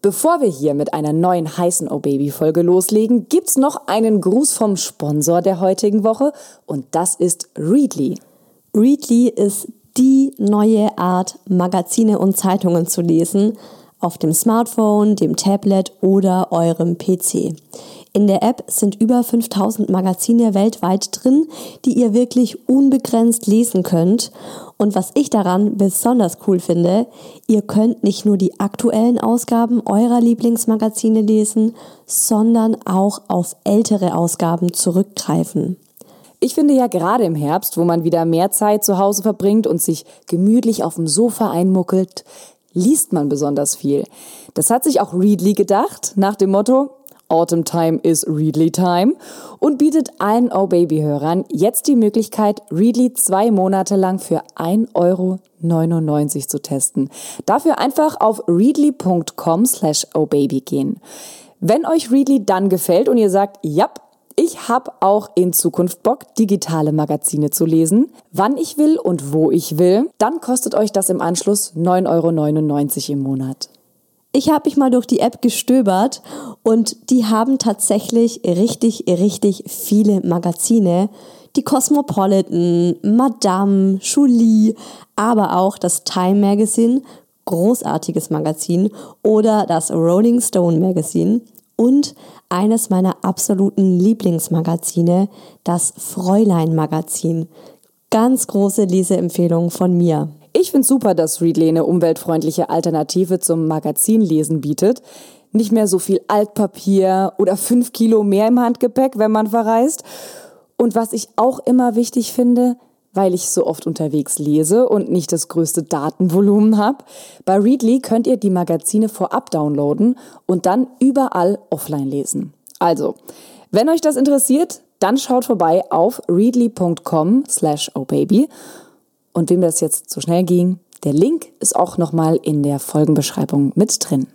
Bevor wir hier mit einer neuen heißen Oh Baby Folge loslegen, gibt's noch einen Gruß vom Sponsor der heutigen Woche und das ist Readly. Readly ist die neue Art, Magazine und Zeitungen zu lesen auf dem Smartphone, dem Tablet oder eurem PC. In der App sind über 5000 Magazine weltweit drin, die ihr wirklich unbegrenzt lesen könnt. Und was ich daran besonders cool finde, ihr könnt nicht nur die aktuellen Ausgaben eurer Lieblingsmagazine lesen, sondern auch auf ältere Ausgaben zurückgreifen. Ich finde ja gerade im Herbst, wo man wieder mehr Zeit zu Hause verbringt und sich gemütlich auf dem Sofa einmuckelt, liest man besonders viel. Das hat sich auch Readly gedacht, nach dem Motto, Autumn Time is Readly Time und bietet allen Oh Baby Hörern jetzt die Möglichkeit, Readly zwei Monate lang für 1,99 Euro zu testen. Dafür einfach auf readly.com slash ohbaby gehen. Wenn euch Readly dann gefällt und ihr sagt, ja, ich habe auch in Zukunft Bock, digitale Magazine zu lesen, wann ich will und wo ich will, dann kostet euch das im Anschluss 9,99 Euro im Monat. Ich habe mich mal durch die App gestöbert und die haben tatsächlich richtig, richtig viele Magazine. Die Cosmopolitan, Madame, Julie, aber auch das Time Magazine, großartiges Magazin, oder das Rolling Stone Magazine und eines meiner absoluten Lieblingsmagazine, das Fräulein Magazin. Ganz große Leseempfehlung von mir. Ich finde super, dass Readly eine umweltfreundliche Alternative zum Magazinlesen bietet. Nicht mehr so viel Altpapier oder fünf Kilo mehr im Handgepäck, wenn man verreist. Und was ich auch immer wichtig finde, weil ich so oft unterwegs lese und nicht das größte Datenvolumen habe. Bei Readly könnt ihr die Magazine vorab downloaden und dann überall offline lesen. Also, wenn euch das interessiert, dann schaut vorbei auf readly.com slash obaby und wem das jetzt zu schnell ging, der Link ist auch nochmal in der Folgenbeschreibung mit drin.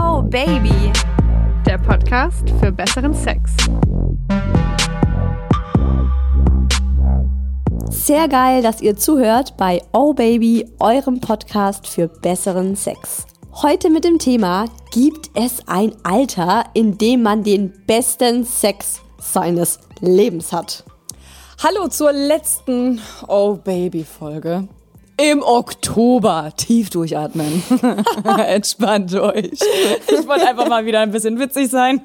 Oh Baby, der Podcast für besseren Sex. Sehr geil, dass ihr zuhört bei Oh Baby, eurem Podcast für besseren Sex. Heute mit dem Thema, gibt es ein Alter, in dem man den besten Sex seines Lebens hat. Hallo zur letzten Oh Baby Folge. Im Oktober. Tief durchatmen. Entspannt euch. Ich wollte einfach mal wieder ein bisschen witzig sein.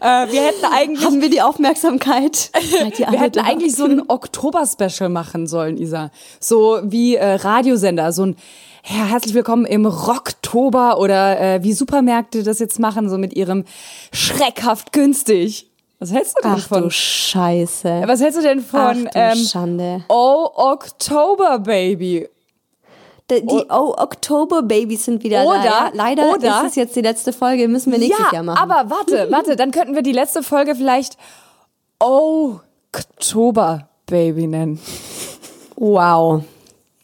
Äh, wir hätten eigentlich. Haben wir die Aufmerksamkeit? wir hätten eigentlich so ein Oktober-Special machen sollen, Isa. So wie äh, Radiosender, so ein ja, herzlich willkommen im Rocktober oder äh, wie Supermärkte das jetzt machen, so mit ihrem schreckhaft günstig. Was hältst du denn Ach von? du Scheiße. Was hältst du denn von Ach du ähm, Schande. Oh Oktober Baby? Die, die Oh Oktober Babys sind wieder Oder- da. Leider oder- ist es jetzt die letzte Folge, müssen wir nächstes ja, Jahr machen. aber warte, warte, dann könnten wir die letzte Folge vielleicht Oh Oktober Baby nennen. wow.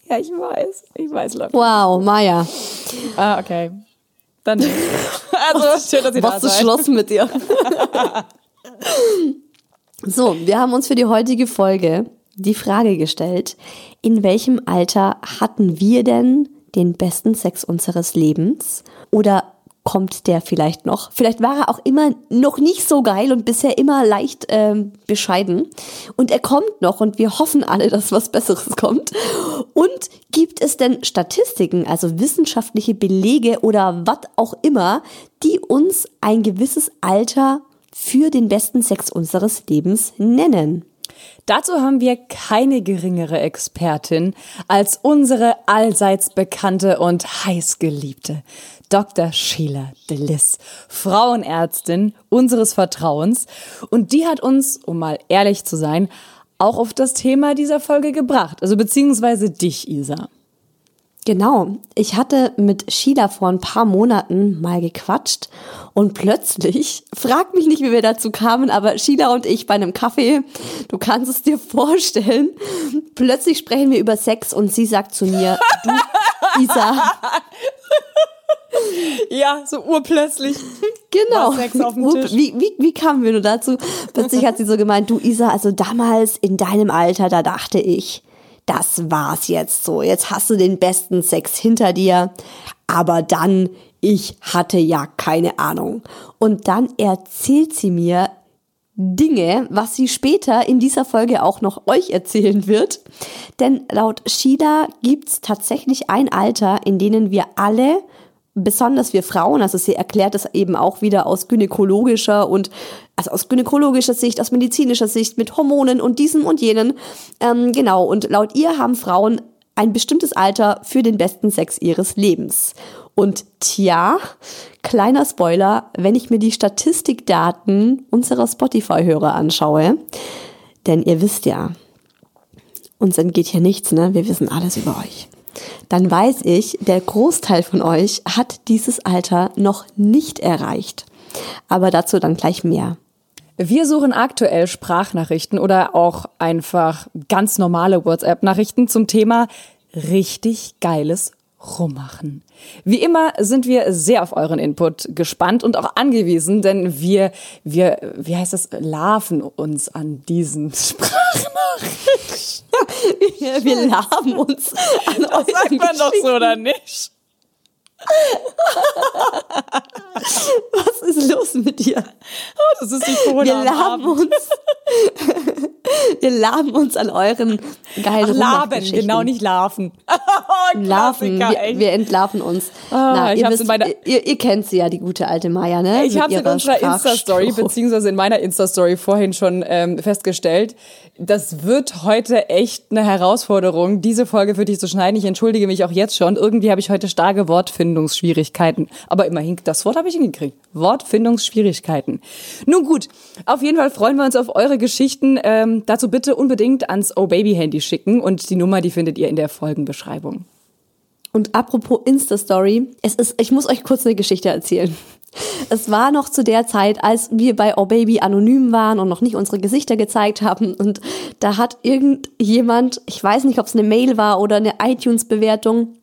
Ja, ich weiß, ich weiß, Leute. Wow, Maya. Ah, okay. Dann. Also, schön, dass ihr da Was zu seid. Schloss mit dir. so, wir haben uns für die heutige Folge die Frage gestellt, in welchem Alter hatten wir denn den besten Sex unseres Lebens? Oder kommt der vielleicht noch? Vielleicht war er auch immer noch nicht so geil und bisher immer leicht ähm, bescheiden. Und er kommt noch und wir hoffen alle, dass was Besseres kommt. Und gibt es denn Statistiken, also wissenschaftliche Belege oder was auch immer, die uns ein gewisses Alter für den besten Sex unseres Lebens nennen? Dazu haben wir keine geringere Expertin als unsere allseits bekannte und heißgeliebte Dr. Sheila Delis, Frauenärztin unseres Vertrauens. Und die hat uns, um mal ehrlich zu sein, auch auf das Thema dieser Folge gebracht. Also beziehungsweise dich, Isa. Genau. Ich hatte mit Sheila vor ein paar Monaten mal gequatscht und plötzlich, frag mich nicht, wie wir dazu kamen, aber Sheila und ich bei einem Kaffee, du kannst es dir vorstellen, plötzlich sprechen wir über Sex und sie sagt zu mir, du, Isa, Ja, so urplötzlich. genau. Wie, wie, wie kamen wir nur dazu? Plötzlich hat sie so gemeint, du Isa, also damals in deinem Alter, da dachte ich, das war's jetzt so. Jetzt hast du den besten Sex hinter dir. Aber dann, ich hatte ja keine Ahnung. Und dann erzählt sie mir Dinge, was sie später in dieser Folge auch noch euch erzählen wird. Denn laut Sheila gibt's tatsächlich ein Alter, in denen wir alle besonders wir Frauen, also sie erklärt es eben auch wieder aus gynäkologischer und also aus gynäkologischer Sicht, aus medizinischer Sicht mit Hormonen und diesem und jenen. Ähm, genau, und laut ihr haben Frauen ein bestimmtes Alter für den besten Sex ihres Lebens. Und tja, kleiner Spoiler, wenn ich mir die Statistikdaten unserer Spotify-Hörer anschaue, denn ihr wisst ja, uns entgeht hier nichts, ne? Wir wissen alles über euch. Dann weiß ich, der Großteil von euch hat dieses Alter noch nicht erreicht. Aber dazu dann gleich mehr. Wir suchen aktuell Sprachnachrichten oder auch einfach ganz normale WhatsApp-Nachrichten zum Thema richtig geiles rummachen. Wie immer sind wir sehr auf euren Input gespannt und auch angewiesen, denn wir, wir, wie heißt das, larven uns an diesen Sprachnachrichten. wir, wir larven uns an das euren sagt man doch so, oder nicht? Was ist los mit dir? Oh, das ist die Corona Wir laben uns. wir laben uns an euren geilen Ach, Laben, genau nicht larven. Larven, wir, wir, entlarven uns. Oh, Na, ihr, wisst, ihr, ihr, kennt sie ja, die gute alte Maya, ne? Ich habe in unserer Insta-Story, beziehungsweise in meiner Insta-Story vorhin schon ähm, festgestellt, das wird heute echt eine Herausforderung, diese Folge für dich zu schneiden. Ich entschuldige mich auch jetzt schon. Irgendwie habe ich heute starke Wortfindungsschwierigkeiten. Aber immerhin, das Wort habe ich hingekriegt. Wortfindungsschwierigkeiten. Nun gut, auf jeden Fall freuen wir uns auf eure Geschichten. Ähm, dazu bitte unbedingt ans Oh Baby Handy schicken und die Nummer, die findet ihr in der Folgenbeschreibung. Und apropos Insta-Story, es ist, ich muss euch kurz eine Geschichte erzählen. Es war noch zu der Zeit, als wir bei Oh Baby anonym waren und noch nicht unsere Gesichter gezeigt haben. Und da hat irgendjemand, ich weiß nicht, ob es eine Mail war oder eine iTunes-Bewertung,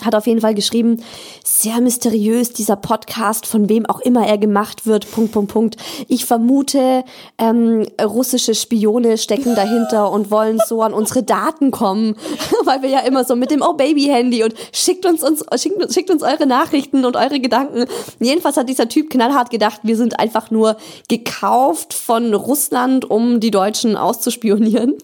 hat auf jeden Fall geschrieben, sehr mysteriös dieser Podcast, von wem auch immer er gemacht wird, Punkt, Punkt, Punkt. Ich vermute, ähm, russische Spione stecken dahinter und wollen so an unsere Daten kommen, weil wir ja immer so mit dem Oh Baby Handy und schickt uns, uns schickt, schickt uns eure Nachrichten und eure Gedanken. Jedenfalls hat dieser Typ knallhart gedacht, wir sind einfach nur gekauft von Russland, um die Deutschen auszuspionieren.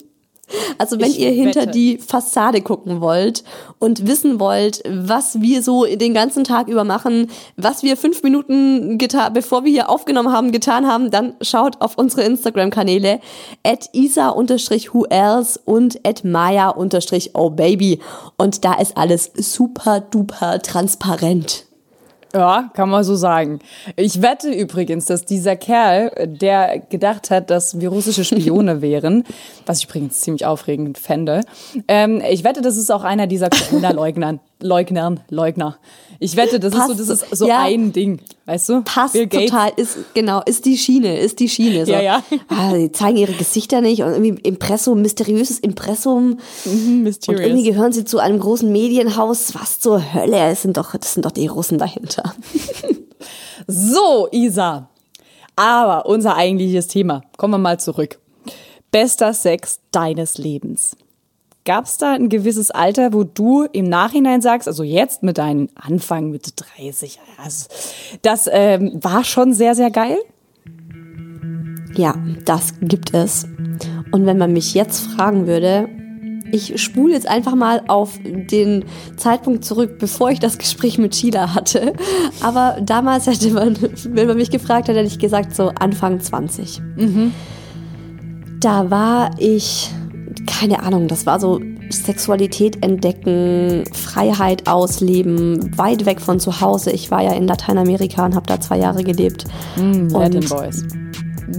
Also wenn ich ihr hinter wette. die Fassade gucken wollt und wissen wollt, was wir so den ganzen Tag über machen, was wir fünf Minuten getan, bevor wir hier aufgenommen haben, getan haben, dann schaut auf unsere Instagram-Kanäle at isa-who else und at maya-oh-baby und da ist alles super duper transparent. Ja, kann man so sagen. Ich wette übrigens, dass dieser Kerl, der gedacht hat, dass wir russische Spione wären, was ich übrigens ziemlich aufregend fände, ähm, ich wette, das ist auch einer dieser Corona-Leugnern, Leugnern, Leugner. Ich wette, das passt, ist so, das ist so ja, ein Ding, weißt du? Passt total, ist, genau, ist die Schiene, ist die Schiene. So. Ja, ja. Ah, die zeigen ihre Gesichter nicht und irgendwie Impressum, mysteriöses Impressum. Mhm, mysterious. Und irgendwie gehören sie zu einem großen Medienhaus. Was zur Hölle? Es sind doch, das sind doch die Russen dahinter. so, Isa. Aber unser eigentliches Thema. Kommen wir mal zurück. Bester Sex deines Lebens. Gab es da ein gewisses Alter, wo du im Nachhinein sagst, also jetzt mit deinen Anfang Mitte 30, also das ähm, war schon sehr, sehr geil? Ja, das gibt es. Und wenn man mich jetzt fragen würde, ich spule jetzt einfach mal auf den Zeitpunkt zurück, bevor ich das Gespräch mit Sheila hatte. Aber damals hätte man, wenn man mich gefragt hätte, hätte ich gesagt, so Anfang 20. Mhm. Da war ich keine Ahnung, das war so Sexualität entdecken, Freiheit ausleben, weit weg von zu Hause. Ich war ja in Lateinamerika und habe da zwei Jahre gelebt. Mm, Latin Boys.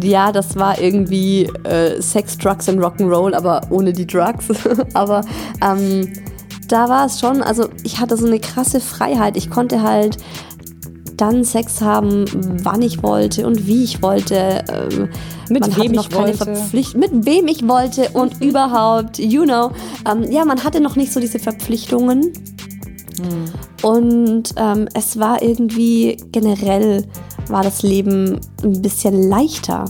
Ja, das war irgendwie äh, Sex, Drugs und Rock'n'Roll, aber ohne die Drugs. aber ähm, da war es schon, also ich hatte so eine krasse Freiheit. Ich konnte halt dann Sex haben, wann ich wollte und wie ich wollte. Ähm, mit man wem hatte noch keine Verpflichtung, mit wem ich wollte und mhm. überhaupt, you know. Ähm, ja, man hatte noch nicht so diese Verpflichtungen. Mhm. Und ähm, es war irgendwie generell war das Leben ein bisschen leichter.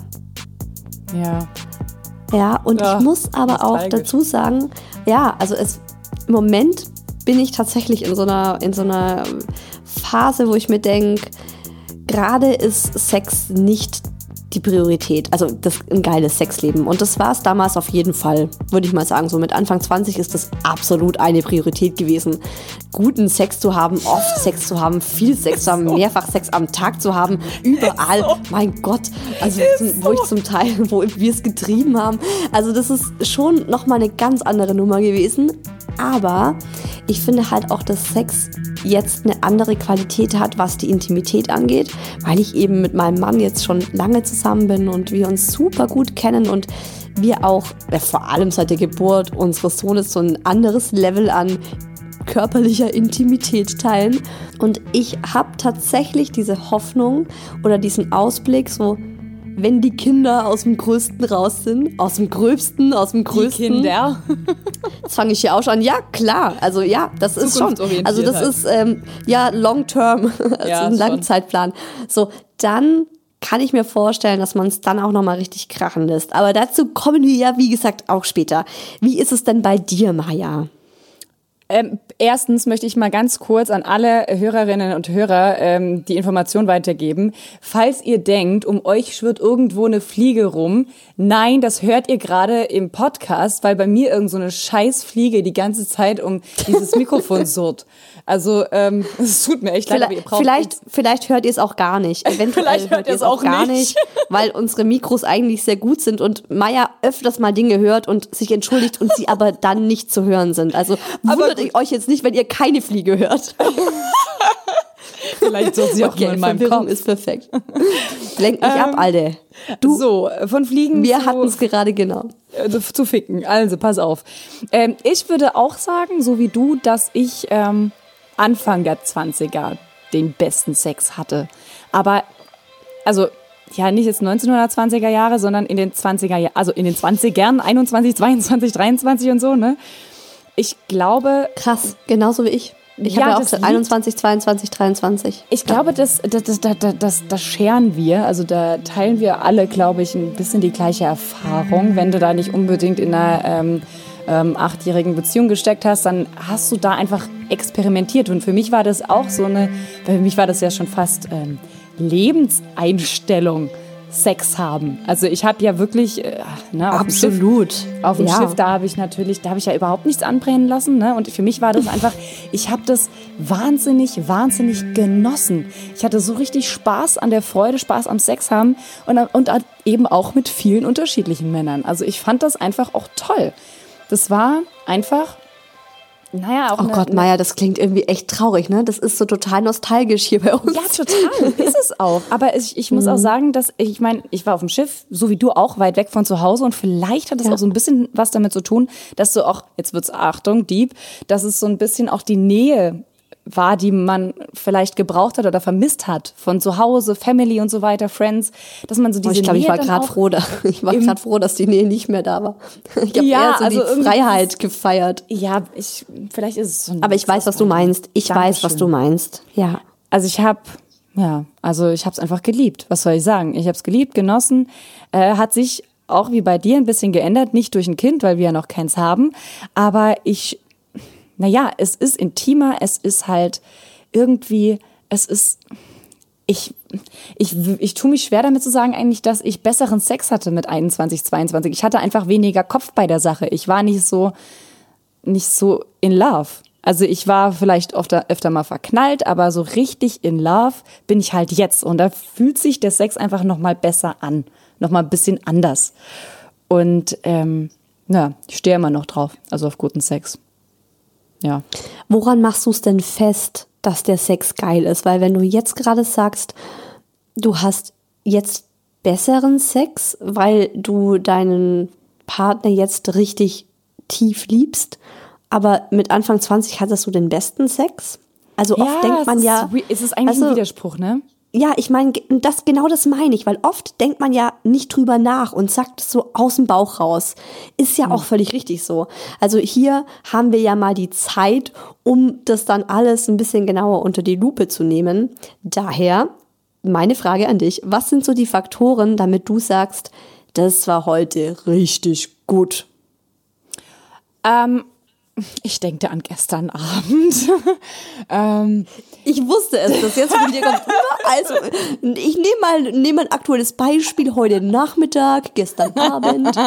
Ja. Ja, und ja, ich muss aber auch dazu sagen, Ja, also es, im Moment bin ich tatsächlich in so einer, in so einer Phase, wo ich mir denke, gerade ist Sex nicht die Priorität. Also das ein geiles Sexleben. Und das war es damals auf jeden Fall, würde ich mal sagen. So mit Anfang 20 ist das absolut eine Priorität gewesen. Guten Sex zu haben, oft Sex zu haben, viel Sex zu haben, mehrfach Sex am Tag zu haben, überall. Mein Gott. Also wo ich zum Teil, wo wir es getrieben haben. Also das ist schon nochmal eine ganz andere Nummer gewesen. Aber ich finde halt auch, dass Sex jetzt eine andere Qualität hat, was die Intimität angeht, weil ich eben mit meinem Mann jetzt schon lange zusammen bin und wir uns super gut kennen und wir auch, äh, vor allem seit der Geburt unseres Sohnes, so ein anderes Level an körperlicher Intimität teilen. Und ich habe tatsächlich diese Hoffnung oder diesen Ausblick, so wenn die Kinder aus dem Größten raus sind, aus dem Gröbsten, aus dem Größten. Die Kinder. Jetzt fange ich hier auch schon an. Ja, klar. Also ja, das ist schon. Also das halt. ist ähm, ja long term, also Ja, ein schon. Langzeitplan. So, dann kann ich mir vorstellen, dass man es dann auch nochmal richtig krachen lässt. Aber dazu kommen wir ja, wie gesagt, auch später. Wie ist es denn bei dir, Maja? Ähm, erstens möchte ich mal ganz kurz an alle Hörerinnen und Hörer ähm, die Information weitergeben. Falls ihr denkt, um euch schwirrt irgendwo eine Fliege rum, nein, das hört ihr gerade im Podcast, weil bei mir irgend so eine Scheißfliege die ganze Zeit um dieses Mikrofon surrt. Also ähm, es tut mir echt leid, aber ihr Vielleicht, braucht vielleicht, vielleicht hört ihr es auch gar nicht. Eventuell Vielleicht hört ihr es auch gar nicht. nicht, weil unsere Mikros eigentlich sehr gut sind und Maya öfters mal Dinge hört und sich entschuldigt und sie aber dann nicht zu hören sind. Also wundert euch jetzt nicht, wenn ihr keine Fliege hört. vielleicht surrt sie auch nur in meinem Verwirrung Kopf. ist perfekt. Lenk mich ab, Alter. Du, so, von Fliegen wir hatten es gerade genau. äh, zu ficken. Also, pass auf. Ähm, ich würde auch sagen, so wie du, dass ich ähm, Anfang der 20er den besten Sex hatte. Aber, also, ja, nicht jetzt 1920er Jahre, sondern in den 20er Jahren, also in den 20ern, 21, 22, 23 und so, ne? Ich glaube, Krass, genauso wie ich. Ich Ja, habe ja auch das gesagt, liegt- 21, 22, 23. Ich glaube, das, das, das, das, das, das, das scheren wir. Also da teilen wir alle, glaube ich, ein bisschen die gleiche Erfahrung. Wenn du da nicht unbedingt in einer ähm, ähm, achtjährigen Beziehung gesteckt hast, dann hast du da einfach experimentiert. Und für mich war das auch so eine, für mich war das ja schon fast ähm, Lebenseinstellung. Sex haben. Also ich habe ja wirklich äh, ne, auf dem Schiff, Absolut. auf dem Ja. Schiff, da habe ich natürlich, da habe ich ja überhaupt nichts anbrennen lassen. Ne? Und für mich war das einfach, ich habe das wahnsinnig, wahnsinnig genossen. Ich hatte so richtig Spaß an der Freude, Spaß am Sex haben und, und eben auch mit vielen unterschiedlichen Männern. Also ich fand das einfach auch toll. Das war einfach, naja, auch Oh eine, Gott, eine Maya, das klingt irgendwie echt traurig, ne? Das ist so total nostalgisch hier bei uns. Ja, total. Ist es auch. Aber ich, ich muss auch sagen, dass ich meine, ich war auf dem Schiff, so wie du auch, weit weg von zu Hause und vielleicht hat es Ja. auch so ein bisschen was damit zu tun, dass du auch, jetzt wird's Achtung, Dieb, dass es so ein bisschen auch die Nähe war, die man vielleicht gebraucht hat oder vermisst hat von zu Hause, Family und so weiter, Friends, dass man so Oh, diese ich glaube, ich war gerade froh, da, ich war gerade froh, dass die Nähe nicht mehr da war. Ich habe Ja, eher so also die Freiheit gefeiert. Ja, ich vielleicht ist es so. ein Aber ich weiß, was du meinst. Ich weiß, was Dankeschön. du meinst. Ja. Also ich habe, ja, also ich habe es einfach geliebt. Was soll ich sagen? Ich habe es geliebt, genossen. Äh, hat sich auch wie bei dir ein bisschen geändert, nicht durch ein Kind, weil wir ja noch keins haben. Aber ich, naja, es ist intimer, es ist halt irgendwie, es ist, ich, ich, ich tue mich schwer damit zu sagen eigentlich, dass ich besseren Sex hatte mit 21, 22. Ich hatte einfach weniger Kopf bei der Sache. Ich war nicht so, nicht so in love. Also ich war vielleicht öfter, öfter mal verknallt, aber so richtig in love bin ich halt jetzt. Und da fühlt sich der Sex einfach noch mal besser an, noch mal ein bisschen anders. Und ähm, ja, ich stehe immer noch drauf, also auf guten Sex. Ja. Woran machst du es denn fest, dass der Sex geil ist? Weil wenn du jetzt gerade sagst, du hast jetzt besseren Sex, weil du deinen Partner jetzt richtig tief liebst, aber mit Anfang 20 hattest du den besten Sex? Also oft denkt man ja, Ist, es ist eigentlich also, ein Widerspruch, ne? Ja, ich meine, das, genau das meine ich, weil oft denkt man ja nicht drüber nach und sagt es so aus dem Bauch raus. Ist ja auch völlig richtig so. Also hier haben wir ja mal die Zeit, um das dann alles ein bisschen genauer unter die Lupe zu nehmen. Daher meine Frage an dich, was sind so die Faktoren, damit du sagst, das war heute richtig gut? Ähm, Ich denke an gestern Abend. ähm, Ich wusste es, dass jetzt von dir kommt. Also, ich nehme mal, nehme mal ein aktuelles Beispiel heute Nachmittag, gestern Abend.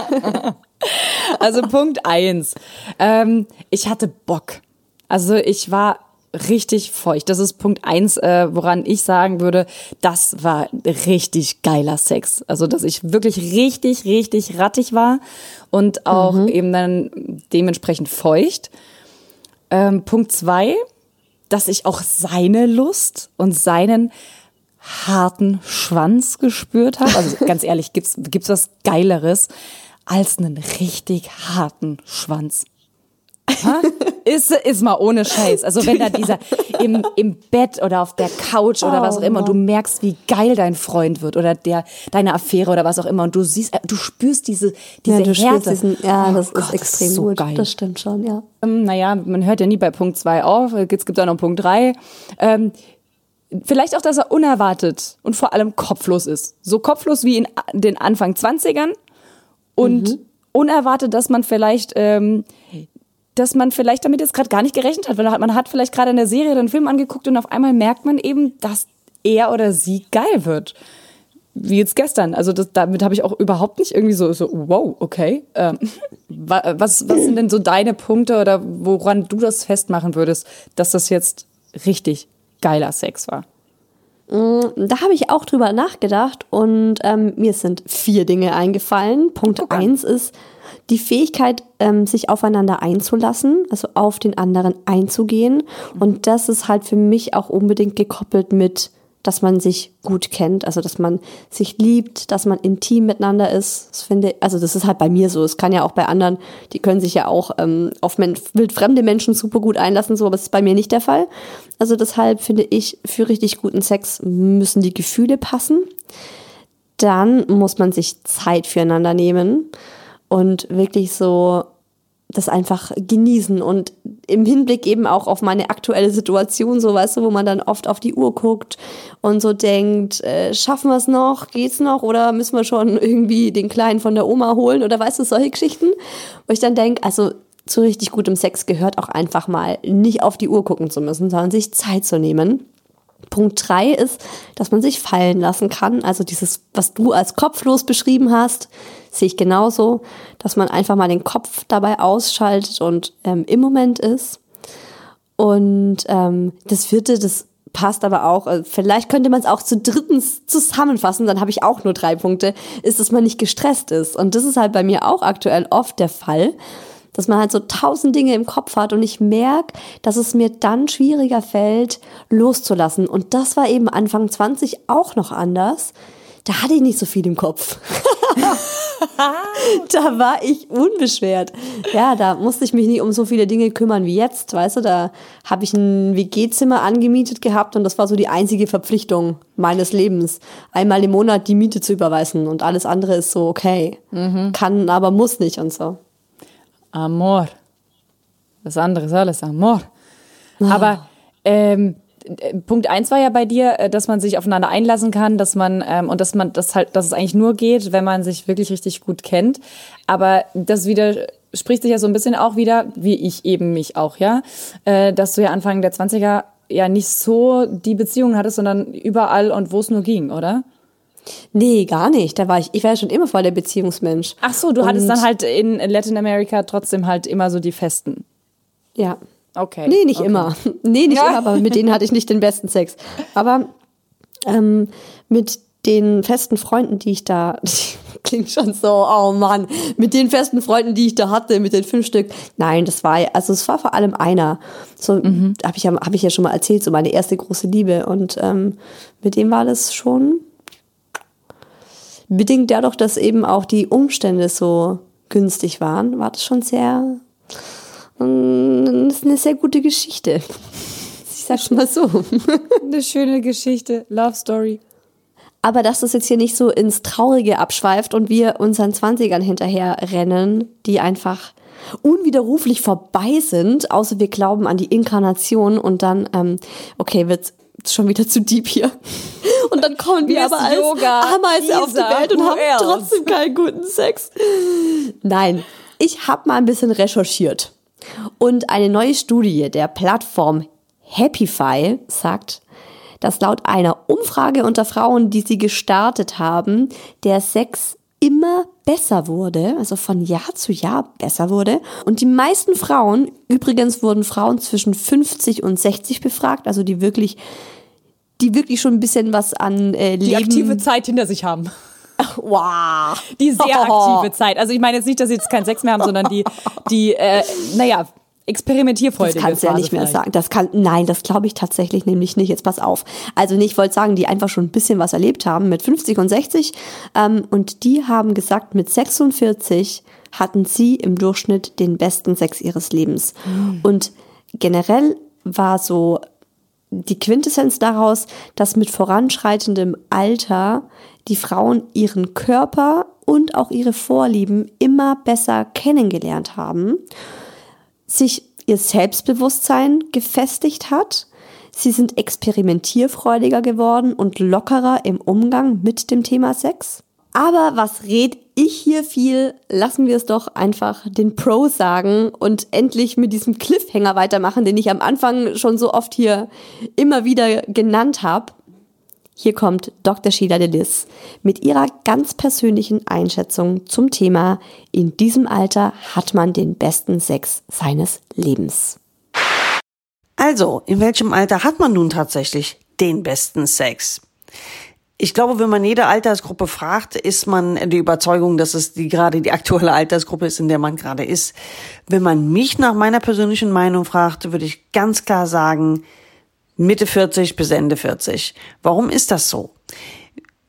also Punkt eins. Ähm, ich hatte Bock. Also ich war richtig feucht. Das ist Punkt eins, äh, woran ich sagen würde, das war richtig geiler Sex. Also dass ich wirklich richtig, richtig rattig war und auch eben dann dementsprechend feucht. Ähm, Punkt zwei, dass ich auch seine Lust und seinen harten Schwanz gespürt habe. Also ganz ehrlich, gibt's gibt's was Geileres als einen richtig harten Schwanz? Ist, ist mal ohne Scheiß. Also wenn da dieser im, im Bett oder auf der Couch oder was auch immer, und du merkst, wie geil dein Freund wird oder der deine Affäre oder was auch immer und du siehst, äh, du spürst diese diese Ja, du Härte. diesen, ja, Oh das Gott, ist extrem so gut. geil. Das stimmt schon, ja. Ähm, naja, man hört ja nie bei Punkt zwei auf. Jetzt gibt es auch noch Punkt drei. Ähm, vielleicht auch, dass er unerwartet und vor allem kopflos ist. So kopflos wie in den Anfang 20ern und unerwartet, dass man vielleicht, ähm, dass man vielleicht damit jetzt gerade gar nicht gerechnet hat, weil man hat vielleicht gerade eine Serie oder einen Film angeguckt und auf einmal merkt man eben, dass er oder sie geil wird. Wie jetzt gestern. Also das, damit habe ich auch überhaupt nicht irgendwie so, so wow, okay. Ähm, wa- was, was sind denn so deine Punkte oder woran du das festmachen würdest, dass das jetzt richtig geiler Sex war? Da habe ich auch drüber nachgedacht und ähm, mir sind vier Dinge eingefallen. Punkt eins ist die Fähigkeit, ähm, sich aufeinander einzulassen, also auf den anderen einzugehen. Und das ist halt für mich auch unbedingt gekoppelt mit, dass man sich gut kennt, also dass man sich liebt, dass man intim miteinander ist. Das finde, also das ist halt bei mir so. Es kann ja auch bei anderen, die können sich ja auch ähm, auf men wildfremde Menschen super gut einlassen, so, aber das ist bei mir nicht der Fall. Also deshalb finde ich, für richtig guten Sex müssen die Gefühle passen. Dann muss man sich Zeit füreinander nehmen und wirklich so das einfach genießen und im Hinblick eben auch auf meine aktuelle Situation, so weißt du, wo man dann oft auf die Uhr guckt und so denkt, äh, schaffen wir es noch, geht's noch? Oder müssen wir schon irgendwie den Kleinen von der Oma holen? Oder weißt du, solche Geschichten, wo ich dann denke, also zu richtig gutem Sex gehört auch einfach mal nicht auf die Uhr gucken zu müssen, sondern sich Zeit zu nehmen. Punkt drei ist, dass man sich fallen lassen kann. Also dieses, was du als kopflos beschrieben hast, sehe ich genauso, dass man einfach mal den Kopf dabei ausschaltet und ähm, im Moment ist. Und ähm, das vierte, das passt aber auch, äh, vielleicht könnte man es auch zu drittens zusammenfassen, dann habe ich auch nur drei Punkte, ist, dass man nicht gestresst ist. Und das ist halt bei mir auch aktuell oft der Fall, dass man halt so tausend Dinge im Kopf hat und ich merke, dass es mir dann schwieriger fällt, loszulassen. Und das war eben Anfang 20 auch noch anders. Da hatte ich nicht so viel im Kopf. da war ich unbeschwert. Ja, da musste ich mich nicht um so viele Dinge kümmern wie jetzt, weißt du, da habe ich ein WG-Zimmer angemietet gehabt und das war so die einzige Verpflichtung meines Lebens, einmal im Monat die Miete zu überweisen und alles andere ist so okay. Kann, aber muss nicht und so. Amor. Das andere ist alles Amor. Aber ähm, äh, Punkt eins war ja bei dir, äh, dass man sich aufeinander einlassen kann, dass man ähm, und dass man das halt, dass es eigentlich nur geht, wenn man sich wirklich richtig gut kennt. Aber das widerspricht sich ja so ein bisschen auch wieder, wie ich eben mich auch, ja, äh, dass du ja Anfang der 20er ja nicht so die Beziehungen hattest, sondern überall und wo es nur ging, oder? Nee, gar nicht. Da war ich, ich war ja schon immer voll der Beziehungsmensch. Ach so, du hattest Und- dann halt in Latin America trotzdem halt immer so die Festen. Ja. Okay. Nee, nicht okay. immer. Nee, nicht Ja. immer, aber mit denen hatte ich nicht den besten Sex. Aber ähm, mit den festen Freunden, die ich da, klingt schon so, oh Mann, mit den festen Freunden, die ich da hatte, mit den fünf Stück. Nein, das war, also es war vor allem einer. So Mhm. habe ich, ja- hab ich ja schon mal erzählt, so meine erste große Liebe. Und ähm, mit dem war das schon bedingt dadurch, dass eben auch die Umstände so günstig waren, war das schon sehr, das ist eine sehr gute Geschichte. Ich sag's mal so. Eine schöne Geschichte, Love Story. Aber dass das jetzt hier nicht so ins Traurige abschweift und wir unseren Zwanzigern hinterher rennen, die einfach unwiderruflich vorbei sind, außer wir glauben an die Inkarnation und dann, ähm, okay, wird's schon wieder zu deep hier. Und dann kommen wir aber als Yoga, Ameise auf die Isa, Welt und haben else? trotzdem keinen guten Sex. Nein, ich habe mal ein bisschen recherchiert. Und eine neue Studie der Plattform Happify sagt, dass laut einer Umfrage unter Frauen, die sie gestartet haben, der Sex immer besser wurde, also von Jahr zu Jahr besser wurde. Und die meisten Frauen, übrigens wurden Frauen zwischen 50 und 60 befragt, also die wirklich, die wirklich schon ein bisschen was an äh, Leben... Die aktive Zeit hinter sich haben. Wow. Die sehr aktive Zeit. Also ich meine jetzt nicht, dass sie jetzt keinen Sex mehr haben, sondern die, die, äh, naja, experimentierfreudige Das kannst du ja nicht mehr vielleicht. sagen. Das kann, nein, das glaube ich tatsächlich nämlich nicht. Jetzt pass auf. Also nicht, ich wollte sagen, die einfach schon ein bisschen was erlebt haben mit 50 und 60. Ähm, und die haben gesagt, mit 46 hatten sie im Durchschnitt den besten Sex ihres Lebens. Und generell war so die Quintessenz daraus, dass mit voranschreitendem Alter die Frauen ihren Körper und auch ihre Vorlieben immer besser kennengelernt haben sich ihr Selbstbewusstsein gefestigt hat. Sie sind experimentierfreudiger geworden und lockerer im Umgang mit dem Thema Sex. Aber was red ich hier viel? Lassen wir es doch einfach den Pros sagen und endlich mit diesem Cliffhanger weitermachen, den ich am Anfang schon so oft hier immer wieder genannt habe. Hier kommt Dr. Sheila Delis mit ihrer ganz persönlichen Einschätzung zum Thema In diesem Alter hat man den besten Sex seines Lebens. Also, in welchem Alter hat man nun tatsächlich den besten Sex? Ich glaube, wenn man jede Altersgruppe fragt, ist man die Überzeugung, dass es die gerade die aktuelle Altersgruppe ist, in der man gerade ist. Wenn man mich nach meiner persönlichen Meinung fragt, würde ich ganz klar sagen, Mitte 40 bis Ende 40. Warum ist das so?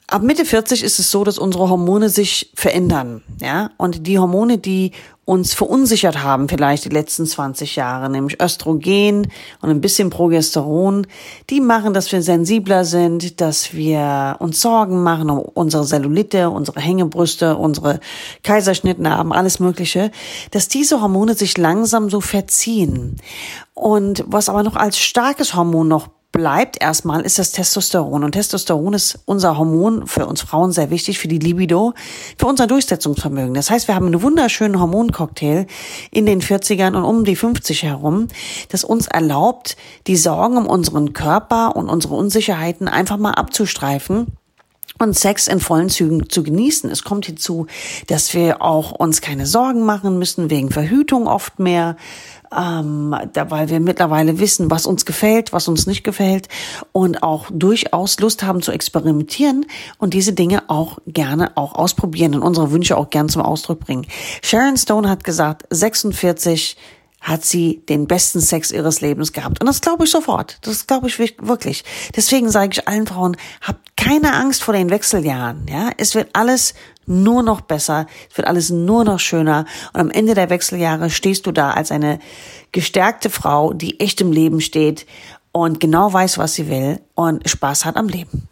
Ab Mitte 40 ist es so, dass unsere Hormone sich verändern, ja? Und die Hormone, die uns verunsichert haben, vielleicht die letzten 20 Jahre, nämlich Östrogen und ein bisschen Progesteron, die machen, dass wir sensibler sind, dass wir uns Sorgen machen um unsere Cellulite, unsere Hängebrüste, unsere Kaiserschnittnarben, alles Mögliche, dass diese Hormone sich langsam so verziehen. Und was aber noch als starkes Hormon noch bleibt erstmal, ist das Testosteron. Und Testosteron ist unser Hormon für uns Frauen sehr wichtig, für die Libido, für unser Durchsetzungsvermögen. Das heißt, wir haben einen wunderschönen Hormoncocktail in den 40ern und um die 50 herum, das uns erlaubt, die Sorgen um unseren Körper und unsere Unsicherheiten einfach mal abzustreifen und Sex in vollen Zügen zu genießen. Es kommt hinzu, dass wir auch uns keine Sorgen machen müssen, wegen Verhütung oft mehr, ähm, weil wir mittlerweile wissen, was uns gefällt, was uns nicht gefällt und auch durchaus Lust haben zu experimentieren und diese Dinge auch gerne auch ausprobieren und unsere Wünsche auch gern zum Ausdruck bringen. Sharon Stone hat gesagt, 46 hat sie den besten Sex ihres Lebens gehabt. Und das glaube ich sofort. Das glaube ich wirklich. Deswegen sage ich allen Frauen, habt keine Angst vor den Wechseljahren. Ja, es wird alles nur noch besser. Es wird alles nur noch schöner. Und am Ende der Wechseljahre stehst du da als eine gestärkte Frau, die echt im Leben steht und genau weiß, was sie will und Spaß hat am Leben.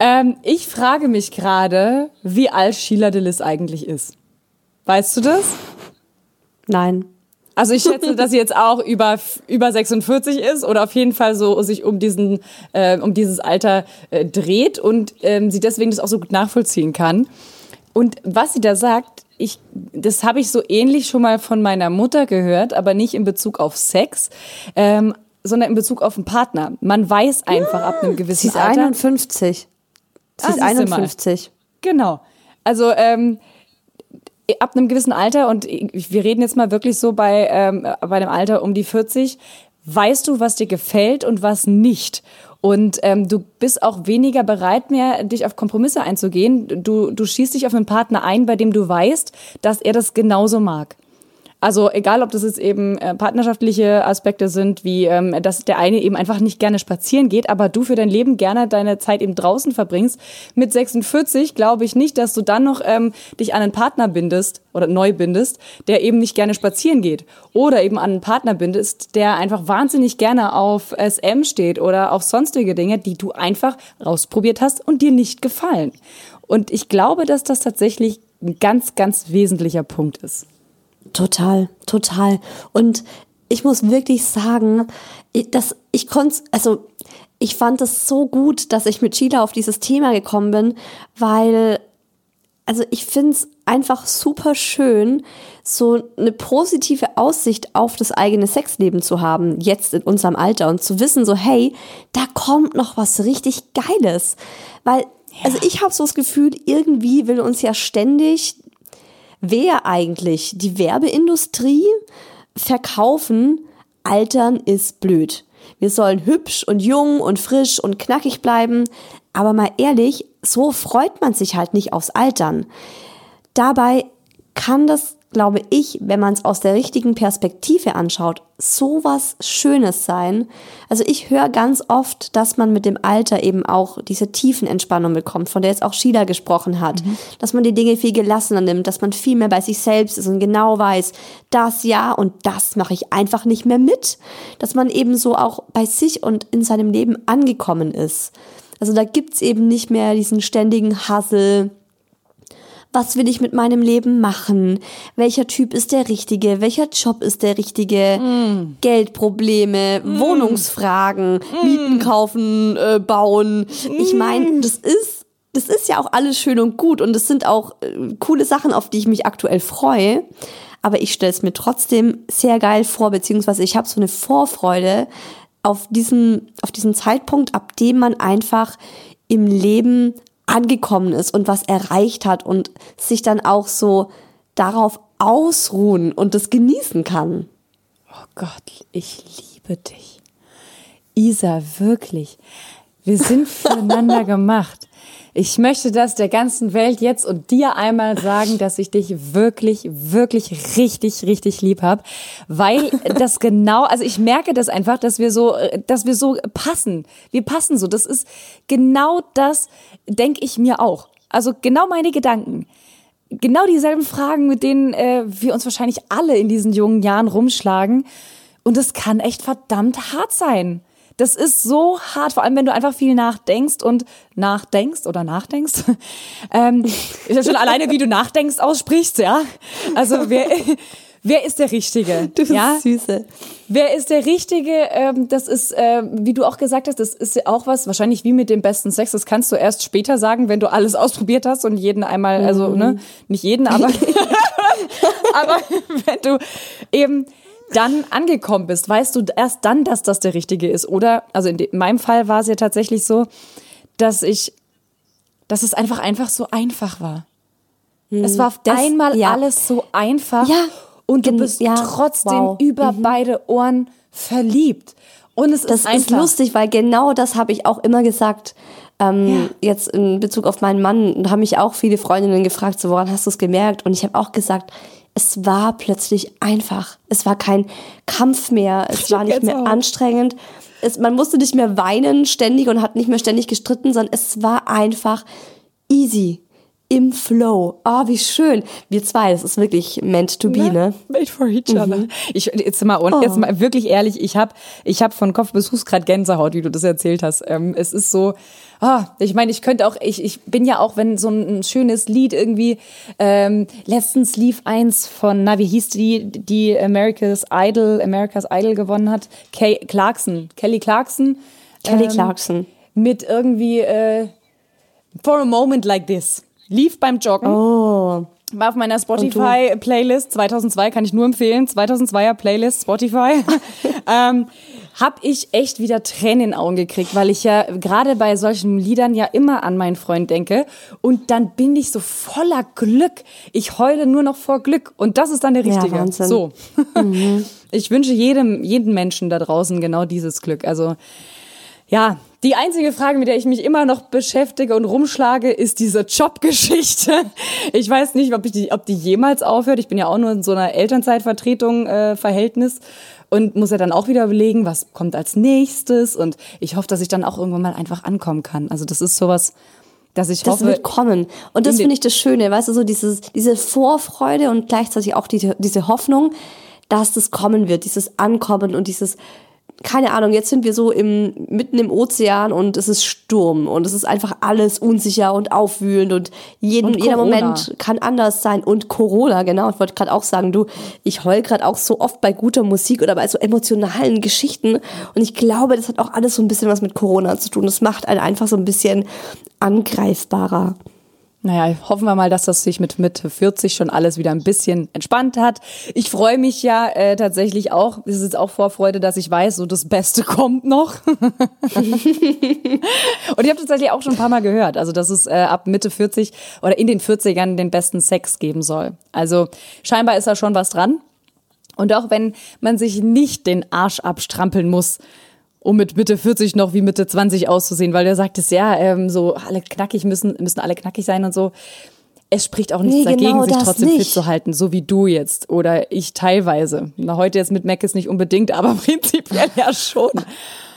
Ähm, ich frage mich gerade, wie alt Sheila Delis eigentlich ist. Weißt du das? Nein. Also ich schätze, dass sie jetzt auch über über 46 ist oder auf jeden Fall so sich um diesen äh, um dieses Alter äh, dreht und ähm, sie deswegen das auch so gut nachvollziehen kann. Und was sie da sagt, ich das habe ich so ähnlich schon mal von meiner Mutter gehört, aber nicht in Bezug auf Sex. Ähm, sondern in Bezug auf einen Partner. Man weiß einfach ab einem gewissen Sie ist Alter. 51. Sie Ah, ist siehste mal. 51. Genau. Also ähm, ab einem gewissen Alter, und wir reden jetzt mal wirklich so bei, ähm, bei einem Alter um die 40, weißt du, was dir gefällt und was nicht. Und ähm, du bist auch weniger bereit mehr, dich auf Kompromisse einzugehen. Du, du schießt dich auf einen Partner ein, bei dem du weißt, dass er das genauso mag. Also egal, ob das jetzt eben äh, partnerschaftliche Aspekte sind, wie ähm, dass der eine eben einfach nicht gerne spazieren geht, aber du für dein Leben gerne deine Zeit eben draußen verbringst. Mit 46 glaube ich nicht, dass du dann noch ähm, dich an einen Partner bindest oder neu bindest, der eben nicht gerne spazieren geht. Oder eben an einen Partner bindest, der einfach wahnsinnig gerne auf SM steht oder auf sonstige Dinge, die du einfach rausprobiert hast und dir nicht gefallen. Und ich glaube, dass das tatsächlich ein ganz, ganz wesentlicher Punkt ist. Total, total. Und ich muss wirklich sagen, ich- dass ich konnte, also ich fand es so gut, dass ich mit Sheila auf dieses Thema gekommen bin, weil, also ich finde es einfach super schön, so eine positive Aussicht auf das eigene Sexleben zu haben, jetzt in unserem Alter und zu wissen, so, hey, da kommt noch was richtig Geiles. Weil, also ich habe so das Gefühl, irgendwie will uns ja ständig, wer eigentlich, die Werbeindustrie verkaufen, Altern ist blöd. Wir sollen hübsch und jung und frisch und knackig bleiben. Aber mal ehrlich, so freut man sich halt nicht aufs Altern. Dabei kann das, glaube ich, wenn man es aus der richtigen Perspektive anschaut, so was Schönes sein. Also ich höre ganz oft, dass man mit dem Alter eben auch diese tiefen Entspannung bekommt, von der jetzt auch Sheila gesprochen hat. Mhm. Dass man die Dinge viel gelassener nimmt, dass man viel mehr bei sich selbst ist und genau weiß, das ja und das mache ich einfach nicht mehr mit. Dass man eben so auch bei sich und in seinem Leben angekommen ist. Also da gibt's eben nicht mehr diesen ständigen Hassel, was will ich mit meinem Leben machen, welcher Typ ist der richtige, welcher Job ist der richtige, mm. Geldprobleme, mm. Wohnungsfragen, mm. Mieten kaufen, äh, bauen. Ich meine, mm. das ist das ist ja auch alles schön und gut und es sind auch äh, coole Sachen, auf die ich mich aktuell freue. Aber ich stelle es mir trotzdem sehr geil vor, beziehungsweise ich habe so eine Vorfreude auf diesen, auf diesen Zeitpunkt, ab dem man einfach im Leben angekommen ist und was erreicht hat und sich dann auch so darauf ausruhen und das genießen kann. Oh Gott, ich liebe dich. Isa, wirklich. Wir sind füreinander gemacht. Ich möchte das der ganzen Welt jetzt und dir einmal sagen, dass ich dich wirklich, wirklich richtig, richtig lieb habe, weil das genau, also ich merke das einfach, dass wir so, dass wir so passen. Wir passen so. Das ist genau das, denke ich mir auch. Also genau meine Gedanken. Genau dieselben Fragen, mit denen äh, wir uns wahrscheinlich alle in diesen jungen Jahren rumschlagen. Und es kann echt verdammt hart sein. Das ist so hart, vor allem wenn du einfach viel nachdenkst und nachdenkst oder nachdenkst. ähm, ist schon alleine, wie du nachdenkst, aussprichst, ja. Also wer, wer ist der Richtige? Du bist ja? Süße. Wer ist der Richtige? Ähm, das ist, äh, wie du auch gesagt hast, das ist ja auch was, wahrscheinlich wie mit dem besten Sex, das kannst du erst später sagen, wenn du alles ausprobiert hast und jeden einmal, also, mhm. ne, nicht jeden, aber, aber wenn du eben dann angekommen bist, weißt du erst dann, dass das der richtige ist. Oder, also in, meinem Fall war es ja tatsächlich so, dass ich, dass es einfach einfach so einfach war. Hm. Es war auf das, einmal ja. alles so einfach. Ja. Und du bist ja. trotzdem wow. über mhm. beide Ohren verliebt. Und es das ist einfach. ist lustig, weil genau das habe ich auch immer gesagt. Ähm, ja. Jetzt in Bezug auf meinen Mann haben mich auch viele Freundinnen gefragt, so woran hast du es gemerkt? Und ich habe auch gesagt, es war plötzlich einfach. Es war kein Kampf mehr, es war nicht mehr auch. anstrengend. Es, man musste nicht mehr weinen ständig und hat nicht mehr ständig gestritten, sondern es war einfach easy. Im Flow. Oh, wie schön. Wir zwei, das ist wirklich meant to be, Na, ne? Made for each other. Mhm. Ich, jetzt mal, oh. jetzt mal wirklich ehrlich, ich habe ich hab von Kopf bis Fuß gerade Gänsehaut, wie du das erzählt hast. Ähm, es ist so, Ah, ich meine, ich könnte auch, ich, ich bin ja auch, wenn so ein, schönes Lied irgendwie, ähm, letztens lief eins von, na, wie hieß die, die America's Idol, America's Idol gewonnen hat? Kay Clarkson, Kelly Clarkson. Kelly ähm, Clarkson. Mit irgendwie, äh, For a Moment Like This. Lief beim Joggen. Oh. War auf meiner Spotify-Playlist 2002, kann ich nur empfehlen. 2002er Playlist Spotify. ähm, hab ich echt wieder Tränen in den Augen gekriegt, weil ich ja gerade bei solchen Liedern ja immer an meinen Freund denke. Und dann bin ich so voller Glück. Ich heule nur noch vor Glück. Und das ist dann der richtige. Ja, so. Mhm. Ich wünsche jedem, jedem Menschen da draußen genau dieses Glück. Also, ja, die einzige Frage, mit der ich mich immer noch beschäftige und rumschlage, ist diese Jobgeschichte. Ich weiß nicht, ob, ich die, ob die jemals aufhört. Ich bin ja auch nur in so einer Elternzeitvertretung äh, Verhältnis und muss ja dann auch wieder überlegen, was kommt als nächstes. Und ich hoffe, dass ich dann auch irgendwann mal einfach ankommen kann. Also das ist sowas, dass ich das hoffe. Das wird kommen. Und das finde ich das Schöne, weißt du, so dieses, diese Vorfreude und gleichzeitig auch diese, diese Hoffnung, dass das kommen wird, dieses Ankommen und dieses keine Ahnung, jetzt sind wir so im, mitten im Ozean und es ist Sturm und es ist einfach alles unsicher und aufwühlend und, jeden, und jeder Moment kann anders sein. Und Corona, genau, ich wollte gerade auch sagen, du, ich heul gerade auch so oft bei guter Musik oder bei so emotionalen Geschichten und ich glaube, das hat auch alles so ein bisschen was mit Corona zu tun. Das macht einen einfach so ein bisschen angreifbarer. Naja, hoffen wir mal, dass das sich mit Mitte 40 schon alles wieder ein bisschen entspannt hat. Ich freue mich ja äh, tatsächlich auch, es ist jetzt auch Vorfreude, dass ich weiß, so das Beste kommt noch. Und ich habe tatsächlich auch schon ein paar Mal gehört, also dass es äh, ab Mitte 40 oder in den 40ern den besten Sex geben soll. Also scheinbar ist da schon was dran. Und auch wenn man sich nicht den Arsch abstrampeln muss, um mit Mitte 40 noch wie Mitte 20 auszusehen, weil der sagt es ja, ähm, so alle knackig müssen, müssen alle knackig sein und so. Es spricht auch nichts Nee, dagegen, genau sich das trotzdem fit nicht. zu halten, so wie du jetzt oder ich teilweise. Na, heute jetzt mit Mac ist nicht unbedingt, aber prinzipiell ja schon.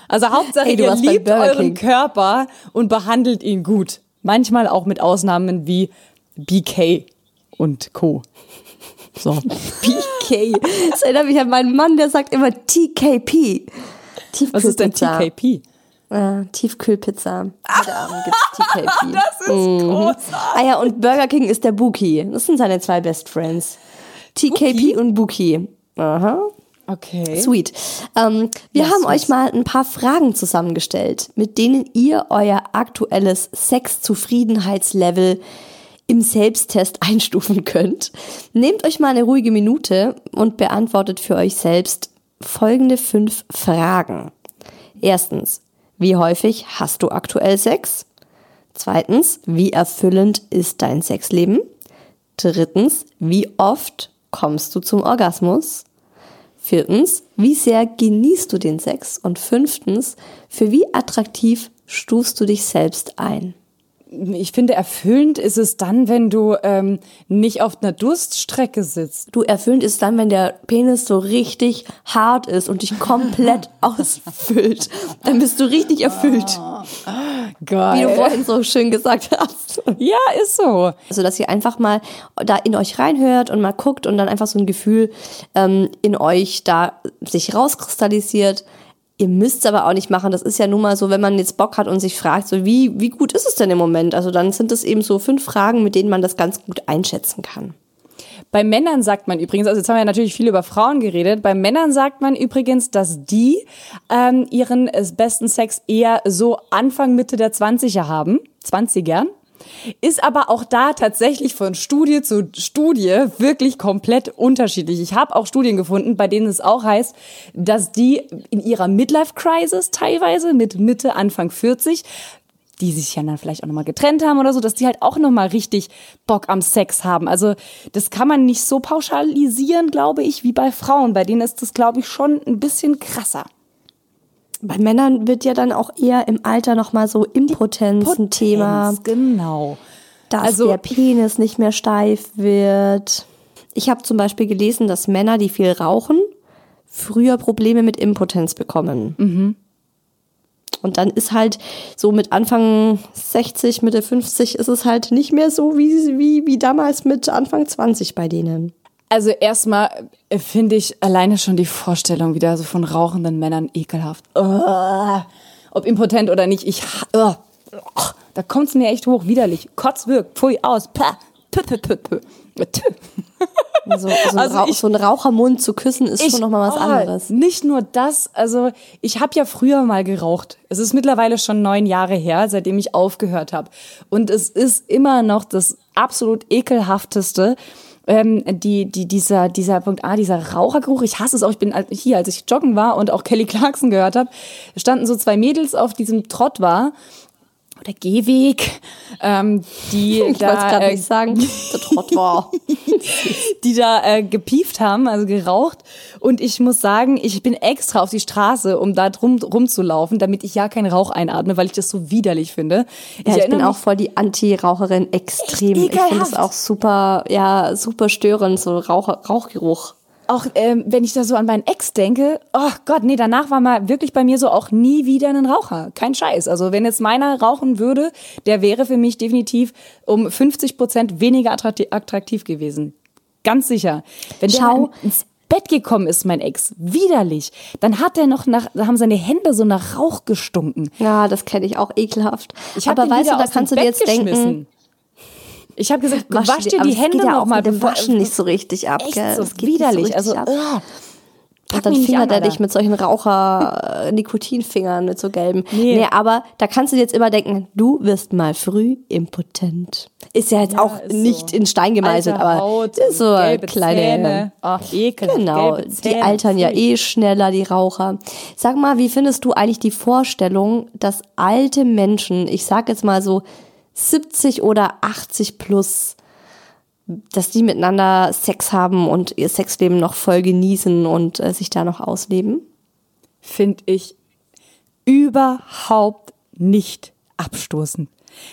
Also Hauptsache, Ey, du ihr liebt euren. Körper und behandelt ihn gut. Manchmal auch mit Ausnahmen wie BK und Co. So. PK. Das erinnert mich an meinen Mann, der sagt immer TKP. Tiefkühlpizza. Was ist denn TKP? Äh, Tiefkühlpizza. Heute Abend gibt's TKP. Das ist großartig. Ah ja, und Burger King ist der Buki. Das sind seine zwei Best Friends. TKP und Buki. Aha. Okay. Sweet. Ähm, wir Ja, haben sweet. euch mal ein paar Fragen zusammengestellt, mit denen ihr euer aktuelles Sex-Zufriedenheitslevel im Selbsttest einstufen könnt. Nehmt euch mal eine ruhige Minute und beantwortet für euch selbst folgende fünf Fragen. Erstens, wie häufig hast du aktuell Sex? Zweitens, wie erfüllend ist dein Sexleben? Drittens, wie oft kommst du zum Orgasmus? Viertens, wie sehr genießt du den Sex? Und fünftens, für wie attraktiv stufst du dich selbst ein? Ich finde, erfüllend ist es dann, wenn du ähm, nicht auf einer Durststrecke sitzt. Du erfüllend ist dann, wenn der Penis so richtig hart ist und dich komplett ausfüllt. Dann bist du richtig erfüllt, wie du Geil. vorhin so schön gesagt hast. Ja, ist so. Also, dass ihr einfach mal da in euch reinhört und mal guckt und dann einfach so ein Gefühl ähm, in euch da sich rauskristallisiert. Ihr müsst es aber auch nicht machen. Das ist ja nun mal so, wenn man jetzt Bock hat und sich fragt, so wie, wie gut ist es denn im Moment? Also dann sind es eben so fünf Fragen, mit denen man das ganz gut einschätzen kann. Bei Männern sagt man übrigens, also jetzt haben wir ja natürlich viel über Frauen geredet, bei Männern sagt man übrigens, dass die ähm, ihren äh, besten Sex eher so Anfang, Mitte der 20er haben, 20ern. Ist aber auch da tatsächlich von Studie zu Studie wirklich komplett unterschiedlich. Ich habe auch Studien gefunden, bei denen es auch heißt, dass die in ihrer Midlife-Crisis teilweise mit Mitte, Anfang 40 die sich ja dann vielleicht auch nochmal getrennt haben oder so, dass die halt auch nochmal richtig Bock am Sex haben. Also das kann man nicht so pauschalisieren, glaube ich, wie bei Frauen. Bei denen ist das, glaube ich, schon ein bisschen krasser. Bei Männern wird ja dann auch eher im Alter nochmal so Impotenz ein Thema. Genau. dass Also- der Penis nicht mehr steif wird. Ich habe zum Beispiel gelesen, dass Männer, die viel rauchen, früher Probleme mit Impotenz bekommen. Und dann ist halt so mit Anfang 60, Mitte 50 ist es halt nicht mehr so wie, wie, wie damals mit Anfang 20 bei denen. Also erstmal äh, finde ich alleine schon die Vorstellung wieder so von rauchenden Männern ekelhaft. Ugh. Ob impotent oder nicht, ich ugh. Ugh. da kommt es mir echt hoch, widerlich. Kotz wirkt, pfui aus, pah. Pü, pü, pü, pü. Also, so, ein Also Rauch, ich- so ein Rauchermund zu küssen ist schon nochmal was oh, anderes. Nicht nur das, also ich habe ja früher mal geraucht. Es ist mittlerweile schon neun Jahre her, seitdem ich aufgehört habe. Und es ist immer noch das absolut ekelhafteste. Ähm, die, die, dieser, dieser Punkt A, dieser Rauchergeruch, ich hasse es auch. Ich bin hier, als ich joggen war und auch Kelly Clarkson gehört habe, standen so zwei Mädels auf diesem Trott war oder Gehweg, ähm, die Ich da äh, nicht sagen. Die da äh, gepieft haben, also geraucht. Und ich muss sagen, ich bin extra auf die Straße, um da drum rumzulaufen, damit ich ja keinen Rauch einatme, weil ich das so widerlich finde. Ja, ich bin erinnere auch voll die Anti-Raucherin extrem. Ich finde es auch super, ja, super störend, so Rauch, Rauchgeruch. Auch ähm, wenn ich da so an meinen Ex denke, oh Gott, nee, danach war mal wirklich bei mir so auch nie wieder ein Raucher. Kein Scheiß. Also wenn jetzt meiner rauchen würde, der wäre für mich definitiv um 50 Prozent weniger attraktiv, gewesen. Ganz sicher. Wenn Schau. Bett gekommen ist, mein Ex, widerlich, dann hat er noch nach, da haben seine Hände so nach Rauch gestunken. Ja, das kenne ich auch ekelhaft. Ich Aber weißt du, da kannst du dir jetzt denken, geschmissen. Ich habe gesagt, wasch, dir aber die Hände ja auch mal mit dem Waschen nicht so richtig ab, Echt gell? so Das geht nicht widerlich. so richtig also, ab. pack Und dann nicht fingert er dich mit solchen Raucher-Nikotinfingern, mit so gelben. Nee. Nee. aber da kannst du dir jetzt immer denken, du wirst mal früh impotent. Ist ja jetzt auch ist nicht so. in Stein gemeißelt, aber Haut ist so gelbe kleine. Ach, ekelhaft, Genau, die altern ja eh schneller, die Raucher. Sag mal, wie findest du eigentlich die Vorstellung, dass alte Menschen, ich sag jetzt mal so 70 oder 80 plus, dass die miteinander Sex haben und ihr Sexleben noch voll genießen und äh, sich da noch ausleben? finde ich überhaupt nicht abstoßend.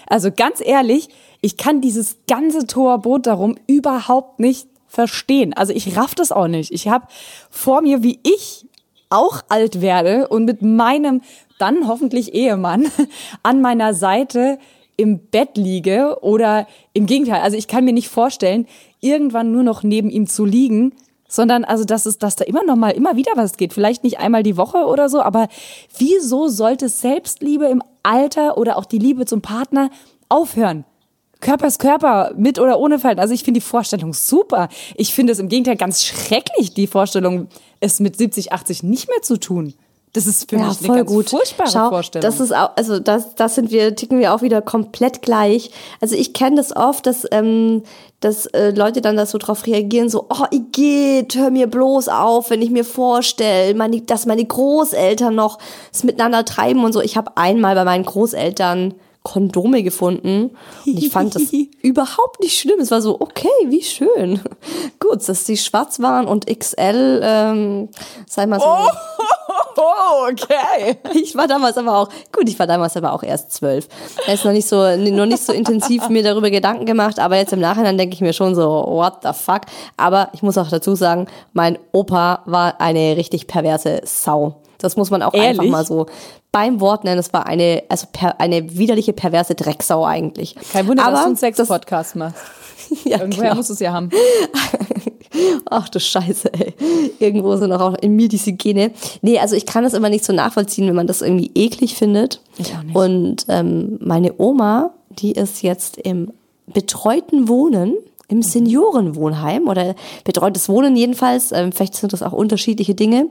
Also ganz ehrlich, ich kann dieses ganze Torboot darum überhaupt nicht verstehen. Also ich raff das auch nicht. Ich habe vor mir, wie ich auch alt werde und mit meinem dann hoffentlich Ehemann an meiner Seite im Bett liege oder im Gegenteil. Also ich kann mir nicht vorstellen, irgendwann nur noch neben ihm zu liegen, sondern also dass es, dass da immer noch mal immer wieder was geht. Vielleicht nicht einmal die Woche oder so, aber wieso sollte Selbstliebe im Alter oder auch die Liebe zum Partner aufhören? Körper ist Körper, mit oder ohne Falten. Also ich finde die Vorstellung super. Ich finde es im Gegenteil ganz schrecklich, die Vorstellung, es mit 70, 80 nicht mehr zu tun. Das ist für mich eine ganz furchtbare Schau, Vorstellung. Das ist auch, also das, das sind wir, ticken wir auch wieder komplett gleich. Also ich kenne das oft, dass, ähm, dass äh, Leute dann da so drauf reagieren, so, oh, Igitt, hör mir bloß auf, wenn ich mir vorstelle, meine, dass meine Großeltern noch es miteinander treiben und so. Ich habe einmal bei meinen Großeltern Kondome gefunden und ich fand das überhaupt nicht schlimm. Es war so, okay, wie schön. Gut, dass die schwarz waren und XL, ähm, sei mal so. oh, okay. Ich war damals aber auch, gut, ich war damals aber auch erst zwölf. Da ist noch nicht so, noch nicht so intensiv mir darüber Gedanken gemacht, aber jetzt im Nachhinein denke ich mir schon so, what the fuck. Aber ich muss auch dazu sagen, mein Opa war eine richtig perverse Sau. Das muss man auch einfach Ehrlich? mal so beim Wort nennen. Es war eine, also per, eine widerliche, perverse Drecksau eigentlich. Kein Wunder, dass aber du einen das- Sex-Podcast machst. Ja, Irgendwoher genau. musst du es ja haben. Ach du Scheiße, ey. Irgendwo sind auch in mir diese Gene. Nee, also ich kann das immer nicht so nachvollziehen, wenn man das irgendwie eklig findet. Ich auch nicht. Und ähm, meine Oma, die ist jetzt im betreuten Wohnen, im Seniorenwohnheim oder betreutes Wohnen jedenfalls. Ähm, vielleicht sind das auch unterschiedliche Dinge.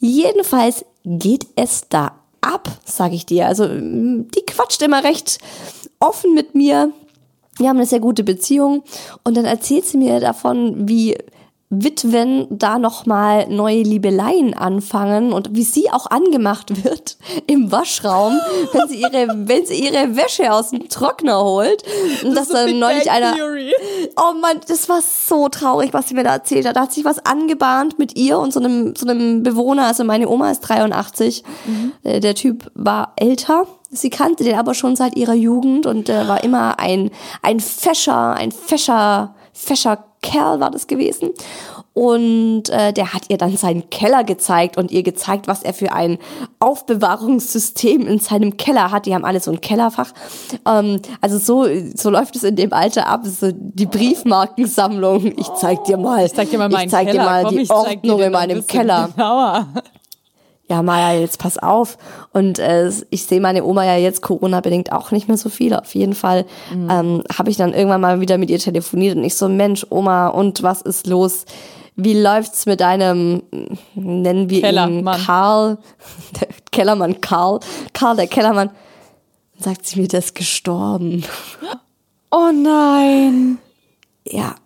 Jedenfalls geht es da ab, sag ich dir. Also mm, die quatscht immer recht offen mit mir. Wir haben eine sehr gute Beziehung und dann erzählt sie mir davon, wie Witwen da nochmal neue Liebeleien anfangen und wie sie auch angemacht wird im Waschraum, wenn sie ihre, wenn sie ihre Wäsche aus dem Trockner holt. Und dass dann neulich einer, Oh Mann, das war so traurig, was sie mir da erzählt hat. Da hat sich was angebahnt mit ihr und so einem, so einem Bewohner. Also meine Oma ist 83. Äh, Der Typ war älter. Sie kannte den aber schon seit ihrer Jugend und äh, war immer ein, ein fescher, ein fescher, fescher Kerl war das gewesen. Und äh, der hat ihr dann seinen Keller gezeigt und ihr gezeigt, was er für ein Aufbewahrungssystem in seinem Keller hat. Die haben alle so ein Kellerfach. Ähm, also so, so läuft es in dem Alter ab. So die Briefmarkensammlung. Ich zeig dir mal. Ich zeig dir mal meinen ich zeig Keller. dir mal Komm, die Ordnung in meinem Keller Genauer. Ja, Maja, jetzt pass auf. Und äh, ich sehe meine Oma ja jetzt Corona-bedingt auch nicht mehr so viel. Auf jeden Fall ähm, habe ich dann irgendwann mal wieder mit ihr telefoniert und ich so, Mensch, Oma, und was ist los? Wie läuft's mit deinem, nennen wir ihn Kellermann. Karl, der Kellermann Karl, Karl, der Kellermann. Dann sagt sie mir, der ist gestorben. Oh nein. Ja.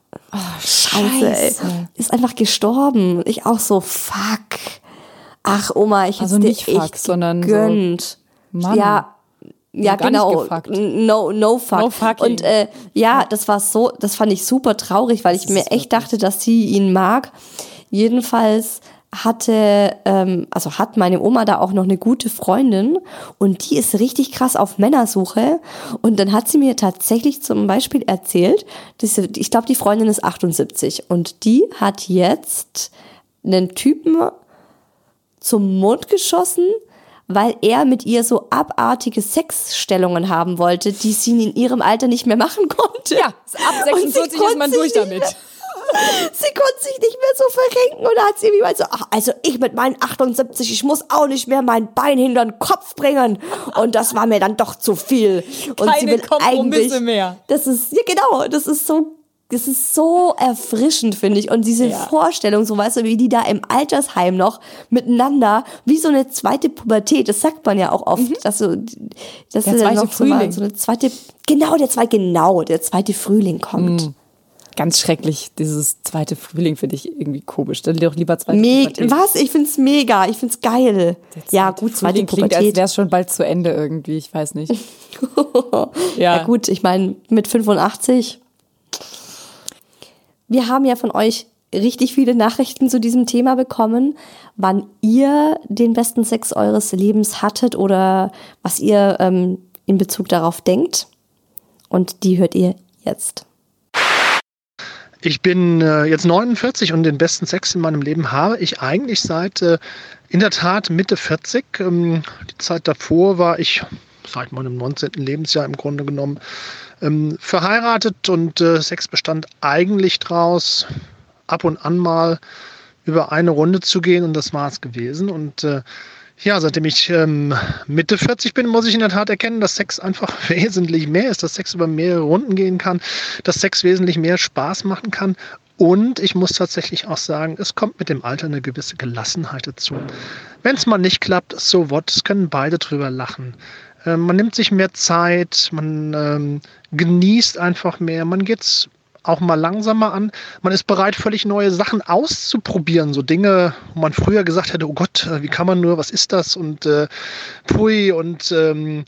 Scheiße, ey. Ist einfach gestorben. Ich auch so, fuck. Ach, Oma, ich Also hätte nicht dir fuck, echt sondern so, gegönnt. Mann. Ja, ja, genau. No, no fuck. No fucking. Und äh, ja, das war so, das fand ich super traurig, weil ich mir echt dachte, dass sie ihn mag. Jedenfalls hatte, ähm, also hat meine Oma da auch noch eine gute Freundin und die ist richtig krass auf Männersuche. Und dann hat sie mir tatsächlich zum Beispiel erzählt, diese, ich glaube, die Freundin ist 78 und die hat jetzt einen Typen zum Mond geschossen, weil er mit ihr so abartige Sexstellungen haben wollte, die sie in ihrem Alter nicht mehr machen konnte. Ja, ab Und sie 46 ist man durch damit. Sie konnte sich nicht mehr so verrenken und da hat sie irgendwie mal so, ach, also ich mit meinen 78, ich muss auch nicht mehr mein Bein hinter den Kopf bringen. Und das war mir dann doch zu viel. Und Keine Kompromisse mehr. Das ist, ja genau, das ist so das ist so erfrischend, finde ich. Und diese Ja. Vorstellung, so weißt du, wie die da im Altersheim noch miteinander, wie so eine zweite Pubertät, das sagt man ja auch oft, dass so, dass Der zweite noch Frühling. so eine zweite, genau, der zweite, genau, der zweite Frühling kommt. Ganz schrecklich, dieses zweite Frühling finde ich irgendwie komisch. Dann doch lieber zweite Meg Pubertät. was? Ich find's mega, ich find's geil. Ja, gut, zweite Frühling klingt, als Pubertät. wäre es schon bald zu Ende irgendwie, ich weiß nicht. Ja, gut, ich meine, mit 85. Wir haben ja von euch richtig viele Nachrichten zu diesem Thema bekommen, wann ihr den besten Sex eures Lebens hattet oder was ihr ähm, in Bezug darauf denkt. Und die hört ihr jetzt. Ich bin äh, jetzt 49 und den besten Sex in meinem Leben habe ich eigentlich seit äh, in der Tat Mitte 40. Ähm, die Zeit davor war ich seit meinem 19. Lebensjahr im Grunde genommen ähm, verheiratet und äh, Sex bestand eigentlich draus, ab und an mal über eine Runde zu gehen und das war es gewesen. Und äh, ja, seitdem ich ähm, Mitte 40 bin, muss ich in der Tat erkennen, dass Sex einfach wesentlich mehr ist, dass Sex über mehrere Runden gehen kann, dass Sex wesentlich mehr Spaß machen kann. Und ich muss tatsächlich auch sagen, es kommt mit dem Alter eine gewisse Gelassenheit dazu. Wenn es mal nicht klappt, so what, es können beide drüber lachen. Ähm, man nimmt sich mehr Zeit, man ähm, genießt einfach mehr, man geht's auch mal langsamer an. Man ist bereit, völlig neue Sachen auszuprobieren. So Dinge, wo man früher gesagt hätte, oh Gott, äh, wie kann man nur, was ist das? Und äh, pui und ähm,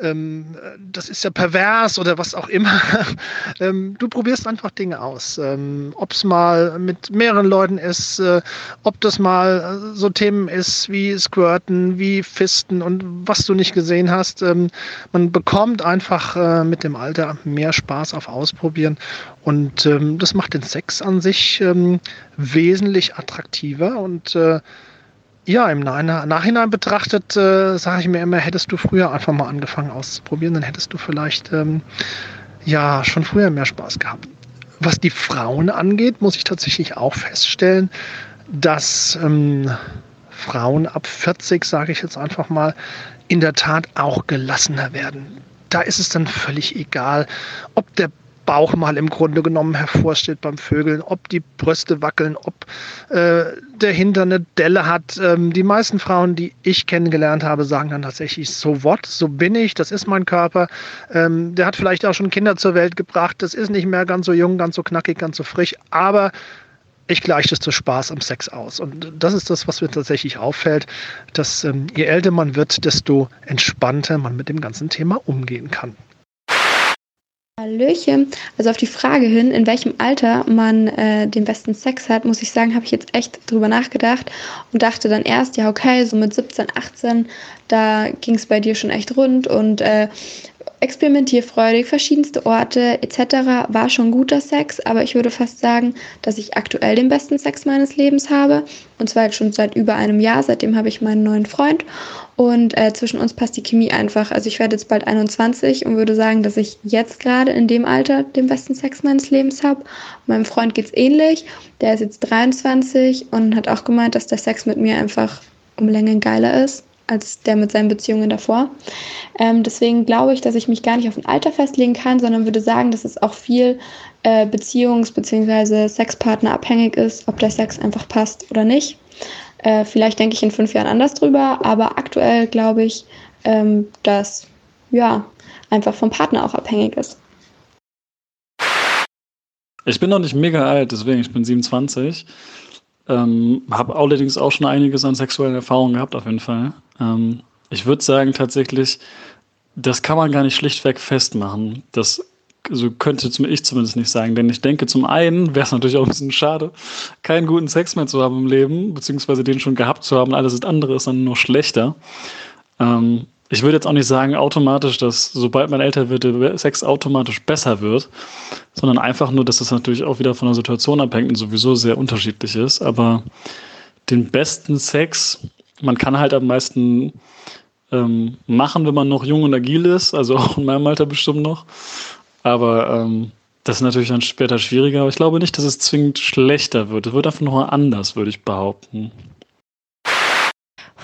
ähm, das ist ja pervers oder was auch immer. ähm, du probierst einfach Dinge aus. Ähm, ob es mal mit mehreren Leuten ist, äh, ob das mal äh, so Themen ist wie Squirten, wie Fisten und was du nicht gesehen hast. Ähm, man bekommt einfach äh, mit dem Alter mehr Spaß auf Ausprobieren und ähm, das macht den Sex an sich ähm, wesentlich attraktiver und äh, ja, im Nach- Nachhinein betrachtet äh, sage ich mir immer, hättest du früher einfach mal angefangen auszuprobieren, dann hättest du vielleicht ähm, ja schon früher mehr Spaß gehabt. Was die Frauen angeht, muss ich tatsächlich auch feststellen, dass ähm, Frauen ab 40, sage ich jetzt einfach mal, in der Tat auch gelassener werden. Da ist es dann völlig egal, ob der Bauch mal im Grunde genommen hervorsteht beim Vögeln, ob die Brüste wackeln, ob äh, der Hintern eine Delle hat. Ähm, die meisten Frauen, die ich kennengelernt habe, sagen dann tatsächlich, so what, so bin ich, das ist mein Körper. Ähm, der hat vielleicht auch schon Kinder zur Welt gebracht, das ist nicht mehr ganz so jung, ganz so knackig, ganz so frisch, aber ich gleiche das zu Spaß am Sex aus. Und das ist das, was mir tatsächlich auffällt, dass ähm, je älter man wird, desto entspannter man mit dem ganzen Thema umgehen kann. Hallöchen. Also auf die Frage hin, in welchem Alter man äh, den besten Sex hat, muss ich sagen, habe ich jetzt echt drüber nachgedacht und dachte dann erst, ja okay, so mit 17, 18, da ging es bei dir schon echt rund und äh, experimentierfreudig, verschiedenste Orte etc. war schon guter Sex, aber ich würde fast sagen, dass ich aktuell den besten Sex meines Lebens habe. Und zwar jetzt schon seit über einem Jahr, seitdem habe ich meinen neuen Freund. Und äh, zwischen uns passt die Chemie einfach. Also ich werde jetzt bald 21 und würde sagen, dass ich jetzt gerade in dem Alter den besten Sex meines Lebens habe. Meinem Freund geht's ähnlich. Der ist jetzt 23 und hat auch gemeint, dass der Sex mit mir einfach um Längen geiler ist als der mit seinen Beziehungen davor. Ähm, deswegen glaube ich, dass ich mich gar nicht auf ein Alter festlegen kann, sondern würde sagen, dass es auch viel äh, Beziehungs- bzw. Sexpartner abhängig ist, ob der Sex einfach passt oder nicht. Äh, vielleicht denke ich in fünf Jahren anders drüber, aber aktuell glaube ich, ähm, dass ja einfach vom Partner auch abhängig ist. Ich bin noch nicht mega alt, deswegen, ich bin 27. Ähm, habe allerdings auch schon einiges an sexuellen Erfahrungen gehabt, auf jeden Fall. Ähm, ich würde sagen, tatsächlich, das kann man gar nicht schlichtweg festmachen. Das so könnte ich zumindest nicht sagen. Denn ich denke, zum einen wäre es natürlich auch ein bisschen schade, keinen guten Sex mehr zu haben im Leben, beziehungsweise den schon gehabt zu haben. Alles andere ist dann nur schlechter. Ähm, ich würde jetzt auch nicht sagen automatisch, dass sobald man älter wird, der Sex automatisch besser wird, sondern einfach nur, dass das natürlich auch wieder von der Situation abhängt und sowieso sehr unterschiedlich ist. Aber den besten Sex, man kann halt am meisten ähm, machen, wenn man noch jung und agil ist, also auch in meinem Alter bestimmt noch. Aber ähm, das ist natürlich dann später schwieriger. Aber ich glaube nicht, dass es zwingend schlechter wird. Es wird einfach nur anders, würde ich behaupten.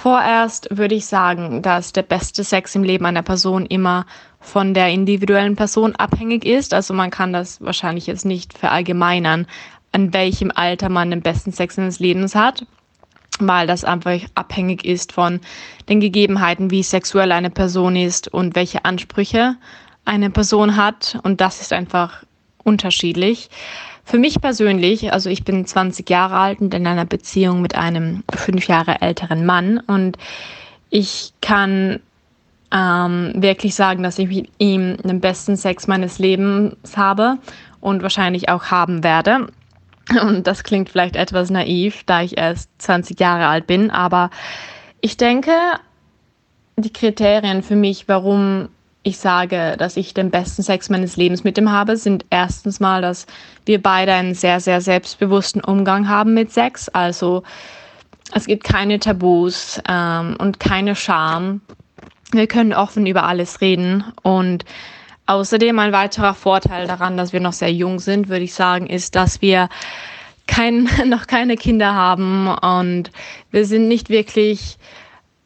Vorerst würde ich sagen, dass der beste Sex im Leben einer Person immer von der individuellen Person abhängig ist. Also man kann das wahrscheinlich jetzt nicht verallgemeinern, an welchem Alter man den besten Sex seines Lebens hat, weil das einfach abhängig ist von den Gegebenheiten, wie sexuell eine Person ist und welche Ansprüche eine Person hat. Und das ist einfach unterschiedlich. Für mich persönlich, also ich bin 20 Jahre alt und in einer Beziehung mit einem fünf Jahre älteren Mann und ich kann ähm, wirklich sagen, dass ich mit ihm den besten Sex meines Lebens habe und wahrscheinlich auch haben werde. Und das klingt vielleicht etwas naiv, da ich erst 20 Jahre alt bin, aber ich denke, die Kriterien für mich, warum ich sage, dass ich den besten Sex meines Lebens mit ihm habe, sind erstens mal, dass wir beide einen sehr, sehr selbstbewussten Umgang haben mit Sex. Also es gibt keine Tabus ähm, und keine Scham. Wir können offen über alles reden und außerdem ein weiterer Vorteil daran, dass wir noch sehr jung sind, würde ich sagen, ist, dass wir kein, noch keine Kinder haben und wir sind nicht wirklich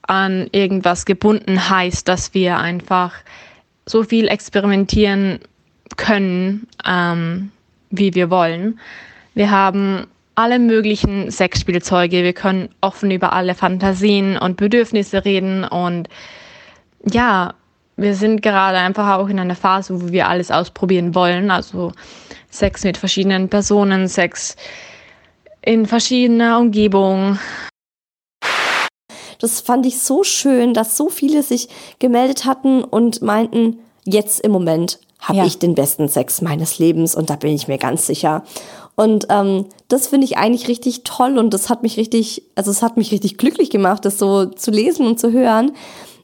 an irgendwas gebunden heißt, dass wir einfach so viel experimentieren können, ähm, wie wir wollen. Wir haben alle möglichen Sexspielzeuge, wir können offen über alle Fantasien und Bedürfnisse reden. Und ja, wir sind gerade einfach auch in einer Phase, wo wir alles ausprobieren wollen, also Sex mit verschiedenen Personen, Sex in verschiedener Umgebung, das fand ich so schön, dass so viele sich gemeldet hatten und meinten, jetzt im Moment habe ja. ich den besten Sex meines Lebens und da bin ich mir ganz sicher. Und ähm, das finde ich eigentlich richtig toll und das hat mich richtig, also es hat mich richtig glücklich gemacht, das so zu lesen und zu hören,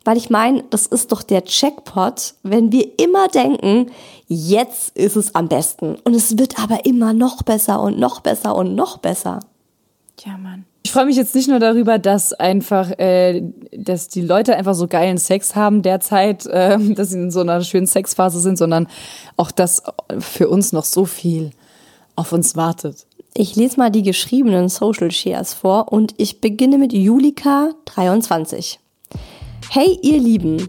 weil ich meine, das ist doch der Checkpot, wenn wir immer denken, jetzt ist es am besten und es wird aber immer noch besser und noch besser und noch besser. Ja, Mann. Ich freue mich jetzt nicht nur darüber, dass einfach, äh, dass die Leute einfach so geilen Sex haben derzeit, äh, dass sie in so einer schönen Sexphase sind, sondern auch, dass für uns noch so viel auf uns wartet. Ich lese mal die geschriebenen Social Shares vor und ich beginne mit Julika 23. Hey ihr Lieben,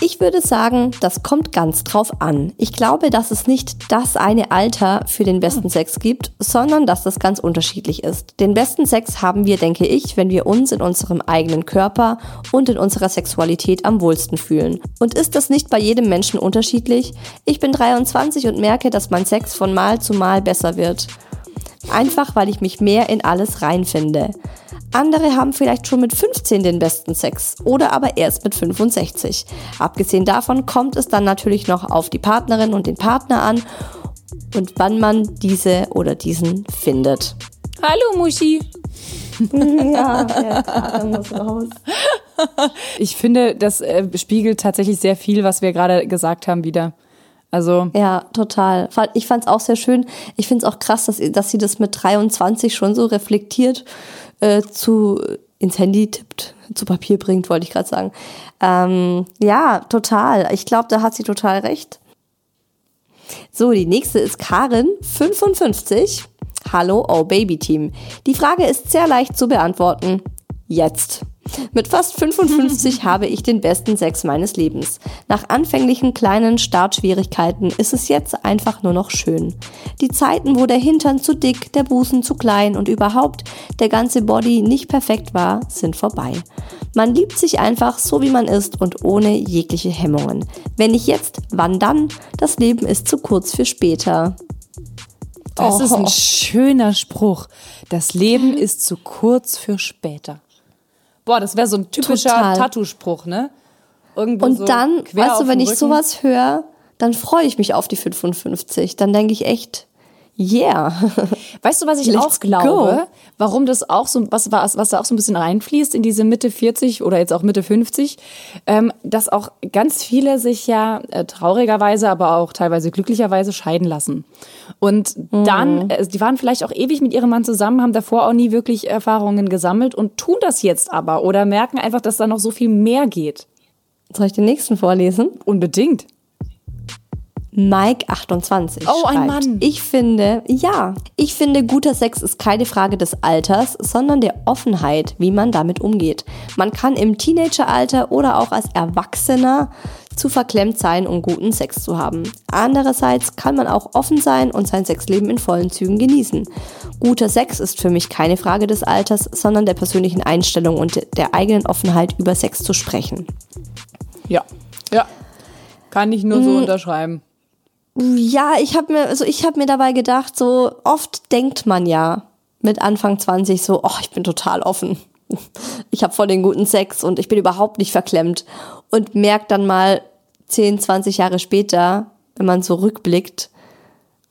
ich würde sagen, das kommt ganz drauf an. Ich glaube, dass es nicht das eine Alter für den besten Sex gibt, sondern dass das ganz unterschiedlich ist. Den besten Sex haben wir, denke ich, wenn wir uns in unserem eigenen Körper und in unserer Sexualität am wohlsten fühlen. Und ist das nicht bei jedem Menschen unterschiedlich? Ich bin 23 und merke, dass mein Sex von Mal zu Mal besser wird. Einfach weil ich mich mehr in alles reinfinde. Andere haben vielleicht schon mit 15 den besten Sex oder aber erst mit 65. Abgesehen davon kommt es dann natürlich noch auf die Partnerin und den Partner an und wann man diese oder diesen findet. Hallo Muschi. ja, der muss raus. Ich finde, das äh, spiegelt tatsächlich sehr viel, was wir gerade gesagt haben, wieder. Also ja, total. Ich fand es auch sehr schön. Ich finde es auch krass, dass, dass sie das mit 23 schon so reflektiert äh, zu ins Handy tippt, zu Papier bringt, wollte ich gerade sagen. Ähm, ja, total. Ich glaube, da hat sie total recht. So, die nächste ist Karin, 55. Hallo, oh Baby Team. Die Frage ist sehr leicht zu beantworten. Jetzt. Mit fast 55 habe ich den besten Sex meines Lebens. Nach anfänglichen kleinen Startschwierigkeiten ist es jetzt einfach nur noch schön. Die Zeiten, wo der Hintern zu dick, der Busen zu klein und überhaupt der ganze Body nicht perfekt war, sind vorbei. Man liebt sich einfach so wie man ist und ohne jegliche Hemmungen. Wenn nicht jetzt, wann dann? Das Leben ist zu kurz für später. Das oh. ist ein oh. schöner Spruch. Das Leben ist zu kurz für später. Boah, das wäre so ein typischer Tattoo-Spruch, ne? Irgendwo und so dann, weißt du, wenn ich sowas höre, dann freue ich mich auf die 55. Dann denke ich echt, Yeah. Weißt du, was ich Let's auch glaube? Go. Warum das auch so, was, was, was da auch so ein bisschen reinfließt in diese Mitte 40 oder jetzt auch Mitte 50, ähm, dass auch ganz viele sich ja äh, traurigerweise, aber auch teilweise glücklicherweise scheiden lassen. Und mhm. dann, äh, die waren vielleicht auch ewig mit ihrem Mann zusammen, haben davor auch nie wirklich Erfahrungen gesammelt und tun das jetzt aber oder merken einfach, dass da noch so viel mehr geht. Soll ich den nächsten vorlesen? Unbedingt. Mike28 Oh, ein schreibt, Mann. Ich finde, ja, ich finde, guter Sex ist keine Frage des Alters, sondern der Offenheit, wie man damit umgeht. Man kann im Teenageralter oder auch als Erwachsener zu verklemmt sein, um guten Sex zu haben. Andererseits kann man auch offen sein und sein Sexleben in vollen Zügen genießen. Guter Sex ist für mich keine Frage des Alters, sondern der persönlichen Einstellung und der eigenen Offenheit über Sex zu sprechen. Ja. Ja. Kann ich nur so unterschreiben. Ja, ich habe mir, also ich habe mir dabei gedacht, so oft denkt man ja mit Anfang 20 so, oh, ich bin total offen. Ich habe voll den guten Sex und ich bin überhaupt nicht verklemmt und merkt dann mal 10, 20 Jahre später, wenn man so rückblickt,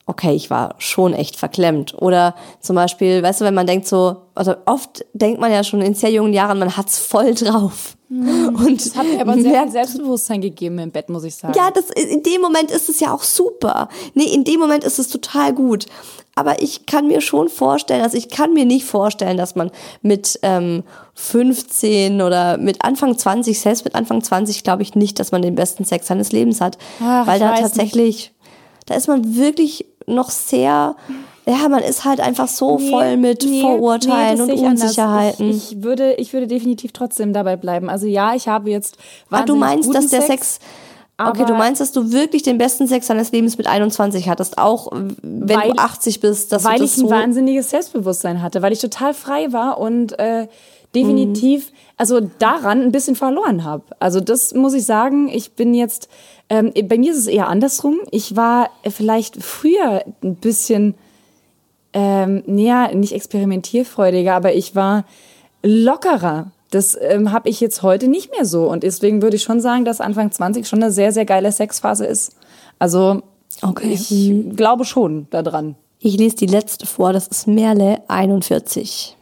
okay, ich war schon echt verklemmt. Oder zum Beispiel, weißt du, wenn man denkt so, also oft denkt man ja schon in sehr jungen Jahren, man hat's voll drauf. Und Das hat mir aber sehr viel Selbstbewusstsein gegeben im Bett, muss ich sagen. ja, das, in dem Moment ist es ja auch super. Nee, in dem Moment ist es total gut. Aber ich kann mir schon vorstellen, also ich kann mir nicht vorstellen, dass man mit ähm, 15 oder mit Anfang 20, selbst mit Anfang 20, glaube ich nicht, dass man den besten Sex seines Lebens hat. Ach, weil da tatsächlich, da ist man wirklich noch sehr, ja, man ist halt einfach so voll mit Vorurteilen das und. Unsicherheiten. Ich, ich, würde, ich würde definitiv trotzdem dabei bleiben. Also ja, ich habe jetzt Ah, du meinst, dass der Sex, okay, aber- du meinst, dass du wirklich den besten Sex deines Lebens mit 21 hattest, auch wenn Weil- du 80 bist, dass weil du das ich ein so wahnsinniges Selbstbewusstsein hatte, weil ich total frei war und äh, definitiv, also daran ein bisschen verloren habe. Also das muss ich sagen, ich bin jetzt, ähm, bei mir ist es eher andersrum. Ich war vielleicht früher ein bisschen, ähm, näher, nicht experimentierfreudiger, aber ich war lockerer. Das ähm, habe ich jetzt heute nicht mehr so. Und deswegen würde ich schon sagen, dass Anfang 20 schon eine sehr, sehr geile Sexphase ist. Also Okay. ich glaube schon daran. Ich lese die letzte vor, das ist Merle 41.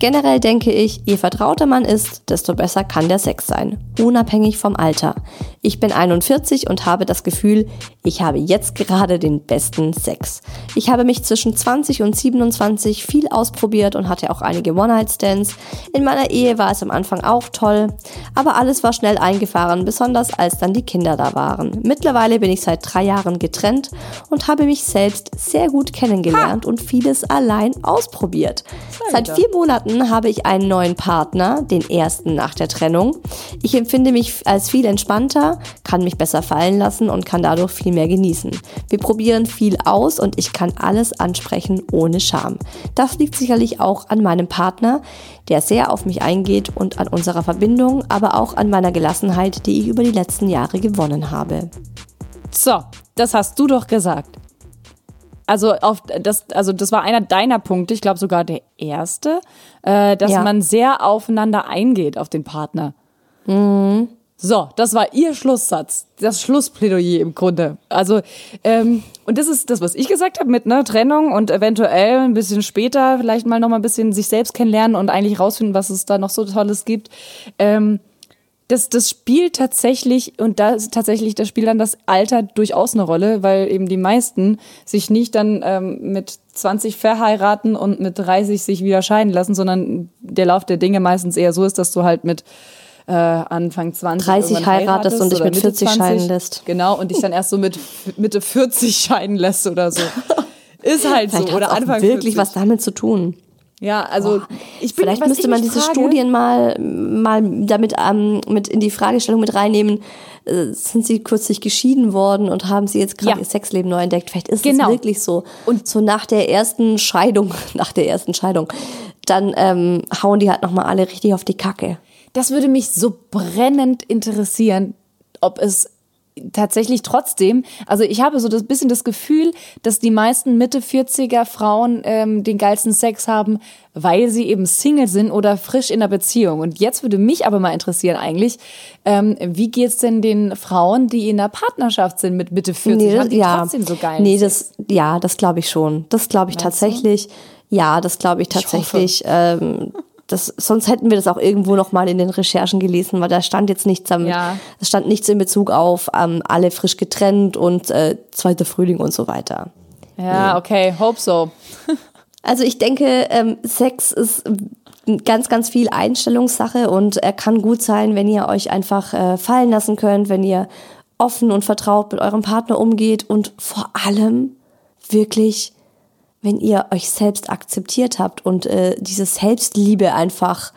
Generell denke ich, je vertrauter man ist, desto besser kann der Sex sein, unabhängig vom Alter. Ich bin 41 und habe das Gefühl, ich habe jetzt gerade den besten Sex. Ich habe mich zwischen 20 und 27 viel ausprobiert und hatte auch einige One-Night-Stands. In meiner Ehe war es am Anfang auch toll, aber alles war schnell eingefahren, besonders als dann die Kinder da waren. Mittlerweile bin ich seit drei Jahren getrennt und habe mich selbst sehr gut kennengelernt und vieles allein ausprobiert. Seit vier Monaten habe ich einen neuen Partner, den ersten nach der Trennung. Ich empfinde mich als viel entspannter, kann mich besser fallen lassen und kann dadurch viel mehr genießen. Wir probieren viel aus und ich kann alles ansprechen ohne Scham. Das liegt sicherlich auch an meinem Partner, der sehr auf mich eingeht und an unserer Verbindung, aber auch an meiner Gelassenheit, die ich über die letzten Jahre gewonnen habe. So, das hast du doch gesagt. Also auf das, also das war einer deiner Punkte, ich glaube sogar der erste, äh, dass Ja. man sehr aufeinander eingeht auf den Partner. So, das war ihr Schlusssatz, das Schlussplädoyer im Grunde. Also ähm, und das ist das, was ich gesagt habe mit ne Trennung und eventuell ein bisschen später vielleicht mal noch mal ein bisschen sich selbst kennenlernen und eigentlich rausfinden, was es da noch so Tolles gibt. Ähm, das, das spielt tatsächlich, und da ist tatsächlich, da spielt dann das Alter durchaus eine Rolle, weil eben die meisten sich nicht dann ähm, mit 20 verheiraten und mit 30 sich wieder scheiden lassen, sondern der Lauf der Dinge meistens eher so ist, dass du halt mit äh, Anfang 20 30 irgendwann heiratest und dich mit Mitte 40 scheiden lässt. Genau, und dich dann erst so mit Mitte 40 scheiden lässt oder so. Ist halt so. Vielleicht hat Oder Anfang wirklich 40. was damit zu tun. Ja, also ich bin, Vielleicht müsste man diese frage- Studien mal, mal damit ähm, mit in die Fragestellung mit reinnehmen. Äh, sind sie kürzlich geschieden worden und haben sie jetzt gerade Ja. ihr Sexleben neu entdeckt? Vielleicht ist Genau. es wirklich so. Und so nach der ersten Scheidung, nach der ersten Scheidung, dann ähm, hauen die halt nochmal alle richtig auf die Kacke. Das würde mich so brennend interessieren, ob es tatsächlich trotzdem, also ich habe so das bisschen das Gefühl, dass die meisten Mitte 40er Frauen ähm, den geilsten Sex haben, weil sie eben Single sind oder frisch in einer Beziehung. Und jetzt würde mich aber mal interessieren eigentlich, ähm, wie geht's denn den Frauen, die in einer Partnerschaft sind mit Mitte 40? haben die trotzdem so geil? Nee, das, ja, das glaube ich schon. Das glaube ich tatsächlich. Ja, das glaube ich tatsächlich. ähm, das, sonst hätten wir das auch irgendwo noch mal in den Recherchen gelesen, weil da stand jetzt nichts am, Ja. es stand nichts in Bezug auf ähm, alle frisch getrennt und äh, zweiter Frühling und so weiter. ja, okay, hope so. Also ich denke, ähm, Sex ist ganz, ganz viel Einstellungssache und er kann gut sein, wenn ihr euch einfach äh, fallen lassen könnt, wenn ihr offen und vertraut mit eurem Partner umgeht und vor allem wirklich, wenn ihr euch selbst akzeptiert habt und äh, diese Selbstliebe einfach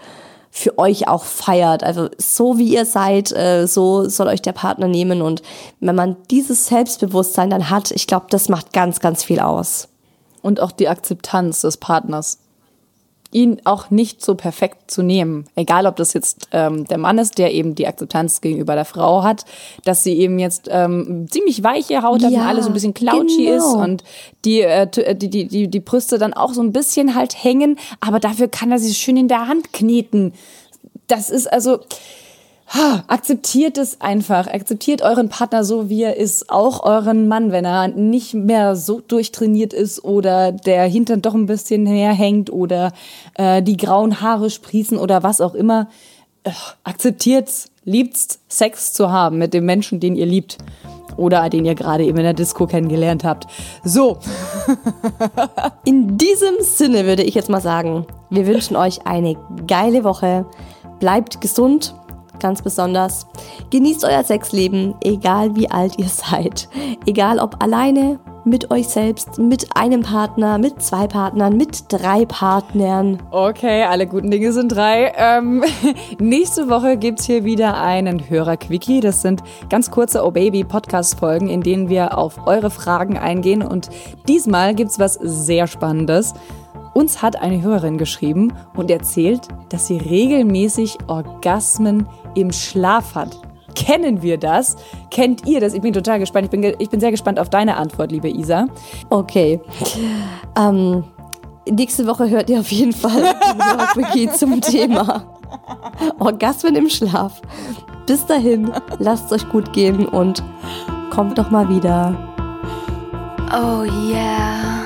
für euch auch feiert. Also so wie ihr seid, äh, so soll euch der Partner nehmen. Und wenn man dieses Selbstbewusstsein dann hat, ich glaube, das macht ganz, ganz viel aus. Und auch die Akzeptanz des Partners ihn auch nicht so perfekt zu nehmen. Egal, ob das jetzt ähm, der Mann ist, der eben die Akzeptanz gegenüber der Frau hat, dass sie eben jetzt ähm, ziemlich weiche Haut hat Ja, und alles so ein bisschen clouchy genau. ist und die, äh, t- die, die, die, die Brüste dann auch so ein bisschen halt hängen, aber dafür kann er sie schön in der Hand kneten. Das ist also, akzeptiert es einfach. Akzeptiert euren Partner so, wie er ist. Auch euren Mann, wenn er nicht mehr so durchtrainiert ist oder der Hintern doch ein bisschen näher hängt oder äh, die grauen Haare sprießen oder was auch immer. Akzeptiert's. Liebt's, Sex zu haben mit dem Menschen, den ihr liebt. Oder den ihr gerade eben in der Disco kennengelernt habt. So, In diesem Sinne würde ich jetzt mal sagen, wir wünschen euch eine geile Woche. Bleibt gesund, ganz besonders. Genießt euer Sexleben, egal wie alt ihr seid. Egal ob alleine, mit euch selbst, mit einem Partner, mit zwei Partnern, mit drei Partnern. Okay, alle guten Dinge sind drei. Ähm, nächste Woche gibt's hier wieder einen Hörer-Quickie. Das sind ganz kurze Oh Baby Podcast-Folgen, in denen wir auf eure Fragen eingehen. Und diesmal gibt's was sehr Spannendes. Uns hat eine Hörerin geschrieben und erzählt, dass sie regelmäßig Orgasmen im Schlaf hat. Kennen wir das? Kennt ihr das? Ich bin total gespannt. Ich bin, ich bin sehr gespannt auf deine Antwort, liebe Isa. Okay. Ähm, nächste Woche hört ihr auf jeden Fall Quickie zum Thema Orgasmen im Schlaf. Bis dahin, lasst es euch gut gehen und kommt doch mal wieder. Oh yeah.